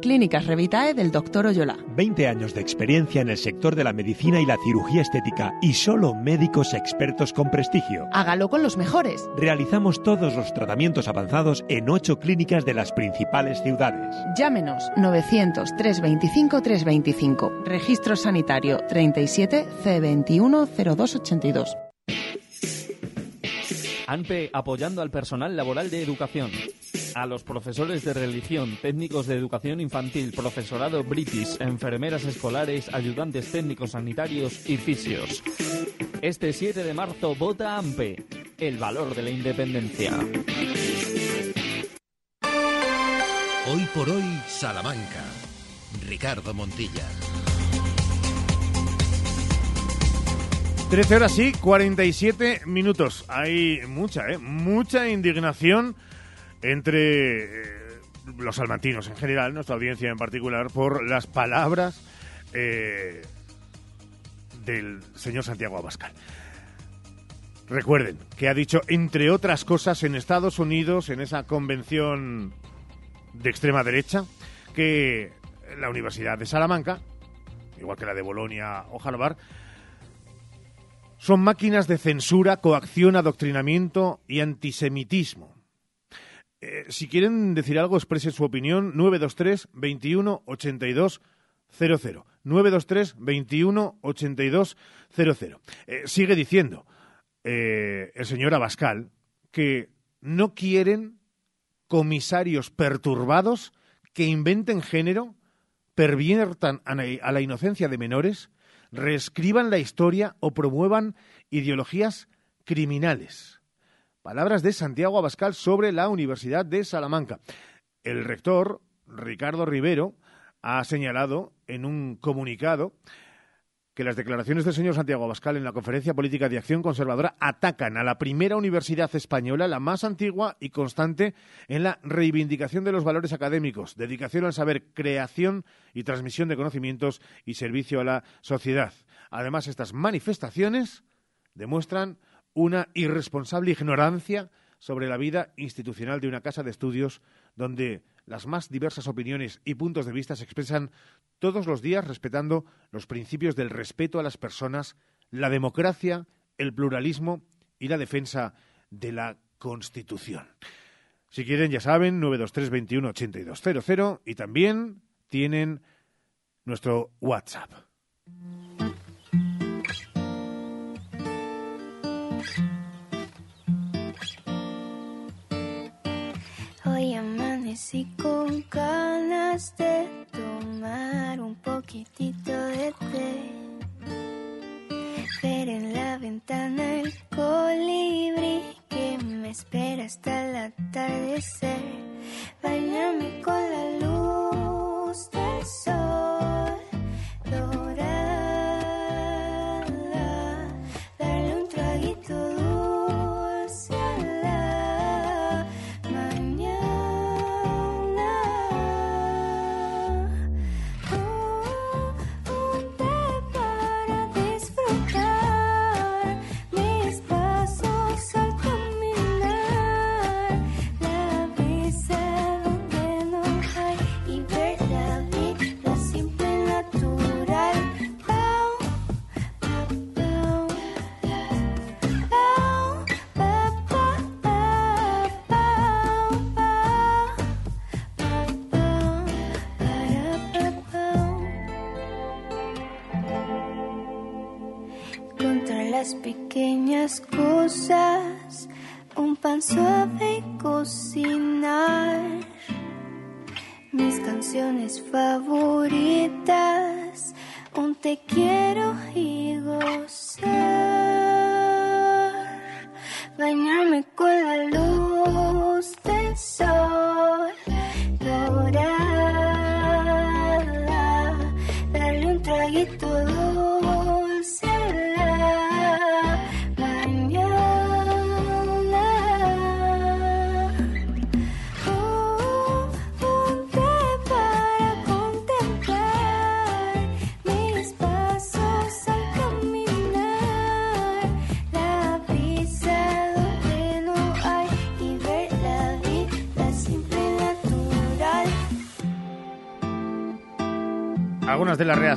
Clínicas Revitae del Dr. Oyola. 20 años de experiencia en el sector de la medicina y la cirugía estética y solo médicos expertos con prestigio. Hágalo con los mejores. Realizamos todos los tratamientos avanzados en 8 clínicas de las principales ciudades. Llámenos 900 325 325. Registro sanitario 37 C21 0282. ANPE apoyando al personal laboral de educación. A los profesores de religión, técnicos de educación infantil, profesorado british, enfermeras escolares, ayudantes técnicos sanitarios y fisios. Este 7 de marzo vota ANPE, el valor de la independencia. Hoy por hoy, Salamanca. Ricardo Montilla. 13 horas y 47 minutos. Hay mucha, ¿eh? Mucha indignación entre eh, los salmantinos en general, nuestra audiencia en particular, por las palabras eh, del señor Santiago Abascal. Recuerden que ha dicho, entre otras cosas, en Estados Unidos, en esa convención de extrema derecha, que la Universidad de Salamanca, igual que la de Bolonia o Harvard, son máquinas de censura, coacción, adoctrinamiento y antisemitismo. Eh, si quieren decir algo, expresen su opinión 923 21 82 00. 923 21 82 00. sigue diciendo eh, el señor Abascal que no quieren comisarios perturbados que inventen género, perviertan a la inocencia de menores reescriban la historia o promuevan ideologías criminales. Palabras de Santiago Abascal sobre la Universidad de Salamanca. El rector, Ricardo Rivero, ha señalado en un comunicado que las declaraciones del señor Santiago Abascal en la Conferencia Política de Acción Conservadora atacan a la primera universidad española, la más antigua y constante en la reivindicación de los valores académicos, dedicación al saber, creación y transmisión de conocimientos y servicio a la sociedad. Además, estas manifestaciones demuestran una irresponsable ignorancia sobre la vida institucional de una casa de estudios donde las más diversas opiniones y puntos de vista se expresan todos los días respetando los principios del respeto a las personas, la democracia, el pluralismo y la defensa de la Constitución. Si quieren, ya saben, 923 21 8200 y también tienen nuestro WhatsApp. Amanecí con ganas de tomar un poquitito de té. Ver en la ventana el colibrí que me espera hasta el atardecer. Bañarme con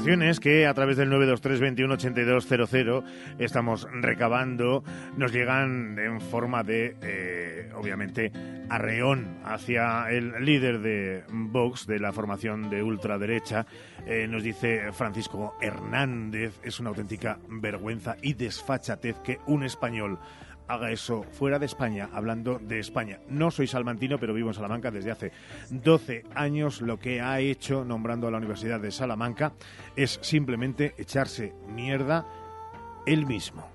Que a través del 923 21 8200 estamos recabando nos llegan en forma de, eh, obviamente, arreón hacia el líder de Vox, de la formación de ultraderecha. Eh, nos dice Francisco Hernández, es una auténtica vergüenza y desfachatez que un español haga eso fuera de España, hablando de España. No soy salmantino, pero vivo en Salamanca desde hace 12 años. Lo que ha hecho nombrando a la Universidad de Salamanca es simplemente echarse mierda él mismo.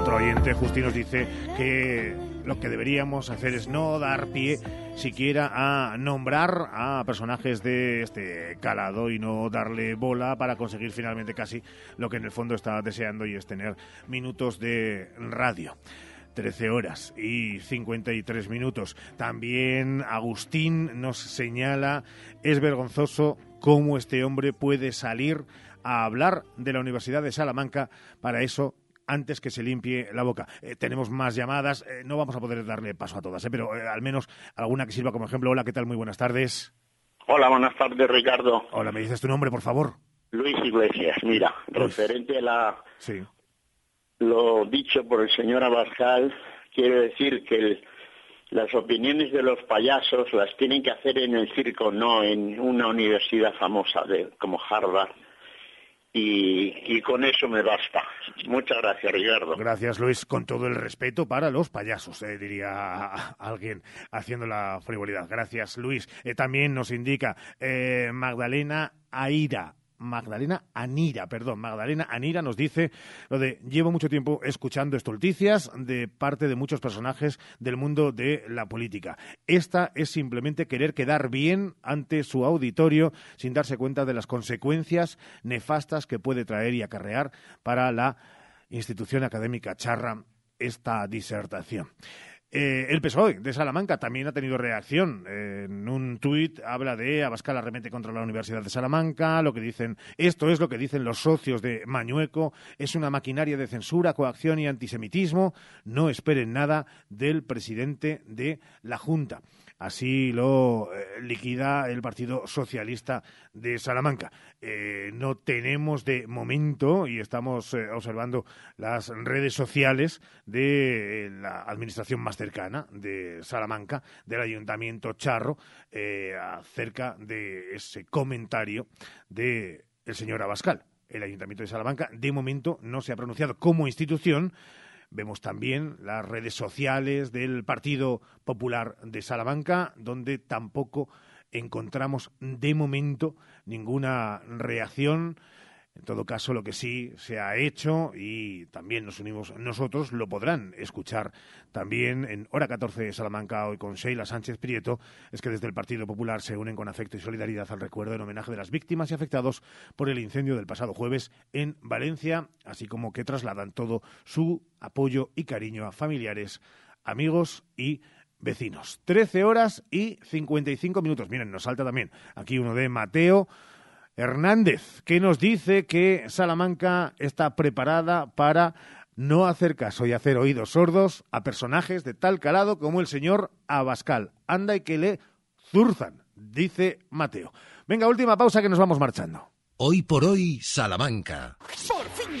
Otro oyente, Justin, nos dice que lo que deberíamos hacer es no dar pie siquiera a nombrar a personajes de este calado y no darle bola para conseguir finalmente casi lo que en el fondo está deseando y es tener minutos de radio. 13 horas y 53 minutos. También Agustín nos señala, es vergonzoso cómo este hombre puede salir a hablar de la Universidad de Salamanca para eso antes que se limpie la boca. Eh, tenemos más llamadas, eh, no vamos a poder darle paso a todas, eh, pero al menos alguna que sirva como ejemplo. Hola, ¿qué tal? Muy buenas tardes. Hola, buenas tardes, Ricardo. Hola, ¿me dices tu nombre, por favor? Luis Iglesias, mira, Luis. referente a la, Sí. lo dicho por el señor Abascal, quiero decir que el- las opiniones de los payasos las tienen que hacer en el circo, no en una universidad famosa de, como Harvard. Y, con eso me basta. Muchas gracias, Ricardo. Gracias, Luis, con todo el respeto para los payasos, eh, diría alguien haciendo la frivolidad. Gracias, Luis. Eh, también nos indica eh, Magdalena Aira. Magdalena Anira, perdón, Magdalena Anira nos dice lo de llevo mucho tiempo escuchando estolticias de parte de muchos personajes del mundo de la política. Esta es simplemente querer quedar bien ante su auditorio sin darse cuenta de las consecuencias nefastas que puede traer y acarrear para la institución académica charra esta disertación. Eh, el PSOE de Salamanca también ha tenido reacción. Eh, en un tuit habla de Abascal arremete contra la Universidad de Salamanca. Lo que dicen, esto es lo que dicen los socios de Mañueco. Es una maquinaria de censura, coacción y antisemitismo. No esperen nada del presidente de la Junta. Así lo eh, liquida el Partido Socialista de Salamanca. Eh, no tenemos de momento, y estamos eh, observando las redes sociales de la administración más cercana de Salamanca, del Ayuntamiento Charro, acerca de ese comentario de el señor Abascal. El Ayuntamiento de Salamanca, de momento, no se ha pronunciado como institución Vemos también las redes sociales del Partido Popular de Salamanca, donde tampoco encontramos de momento ninguna reacción en todo caso, lo que sí se ha hecho y también nos unimos nosotros, lo podrán escuchar también en Hora 14 de Salamanca hoy con Sheila Sánchez Prieto, es que desde el Partido Popular se unen con afecto y solidaridad al recuerdo en homenaje de las víctimas y afectados por el incendio del pasado jueves en Valencia, así como que trasladan todo su apoyo y cariño a familiares, amigos y vecinos. Trece horas y cincuenta y cinco minutos. Miren, nos salta también aquí uno de Mateo. Hernández, que nos dice que Salamanca está preparada para no hacer caso y hacer oídos sordos a personajes de tal calado como el señor Abascal. Anda y que le zurzan, dice Mateo. Venga, última pausa que nos vamos marchando. Hoy por hoy, Salamanca. Por fin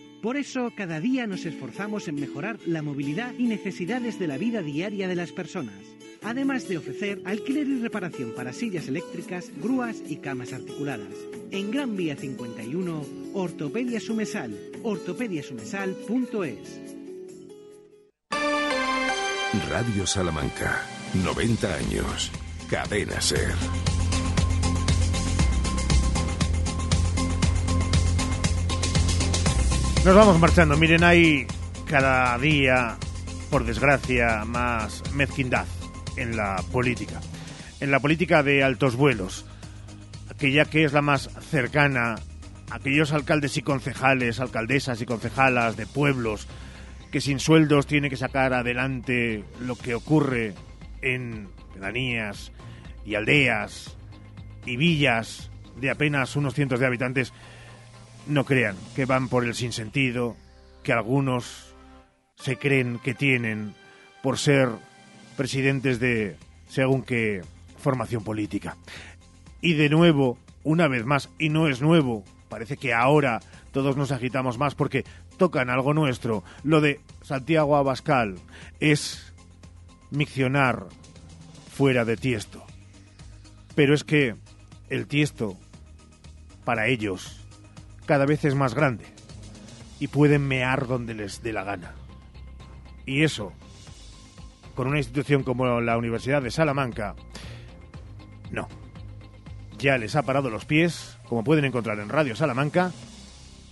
Por eso, cada día nos esforzamos en mejorar la movilidad y necesidades de la vida diaria de las personas, además de ofrecer alquiler y reparación para sillas eléctricas, grúas y camas articuladas. En Gran Vía 51, Ortopedia Sumesal, ortopediasumesal.es. Radio Salamanca, 90 años. Cadena Ser. Nos vamos marchando. Miren, hay cada día, por desgracia, más mezquindad en la política. En la política de altos vuelos. Aquella que es la más cercana, aquellos alcaldes y concejales, alcaldesas y concejalas de pueblos que sin sueldos tienen que sacar adelante lo que ocurre en pedanías y aldeas y villas de apenas unos cientos de habitantes no crean que van por el sinsentido que algunos se creen que tienen por ser presidentes de según qué formación política. Y de nuevo, una vez más, y no es nuevo, parece que ahora todos nos agitamos más porque tocan algo nuestro. Lo de Santiago Abascal es miccionar fuera de tiesto. Pero es que el tiesto, para ellos, cada vez es más grande y pueden mear donde les dé la gana. Y eso, con una institución como la Universidad de Salamanca, no. Ya les ha parado los pies, como pueden encontrar en Radio Salamanca,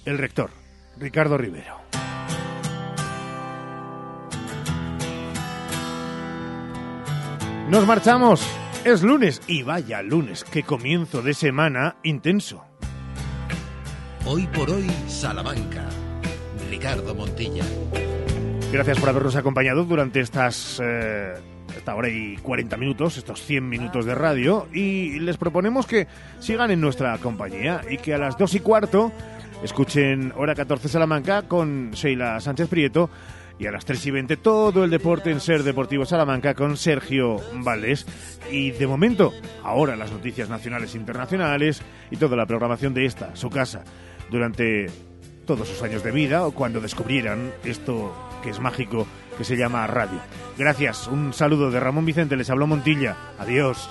el rector, Ricardo Rivero. Nos marchamos. Es lunes y vaya lunes, qué comienzo de semana intenso. Hoy por hoy, Salamanca. Ricardo Montilla. Gracias por habernos acompañado durante estas eh, esta hora y 40 minutos, estos 100 minutos de radio, y les proponemos que sigan en nuestra compañía y que a las 2 y cuarto escuchen Hora 14 Salamanca con Sheila Sánchez Prieto y a las 3 y 20 todo el deporte en Ser Deportivo Salamanca con Sergio Valdés. Y de momento, ahora las noticias nacionales e internacionales y toda la programación de esta, su casa, durante todos sus años de vida o cuando descubrieran esto que es mágico, que se llama radio. Gracias, un saludo de Ramón Vicente, les habló Montilla. Adiós.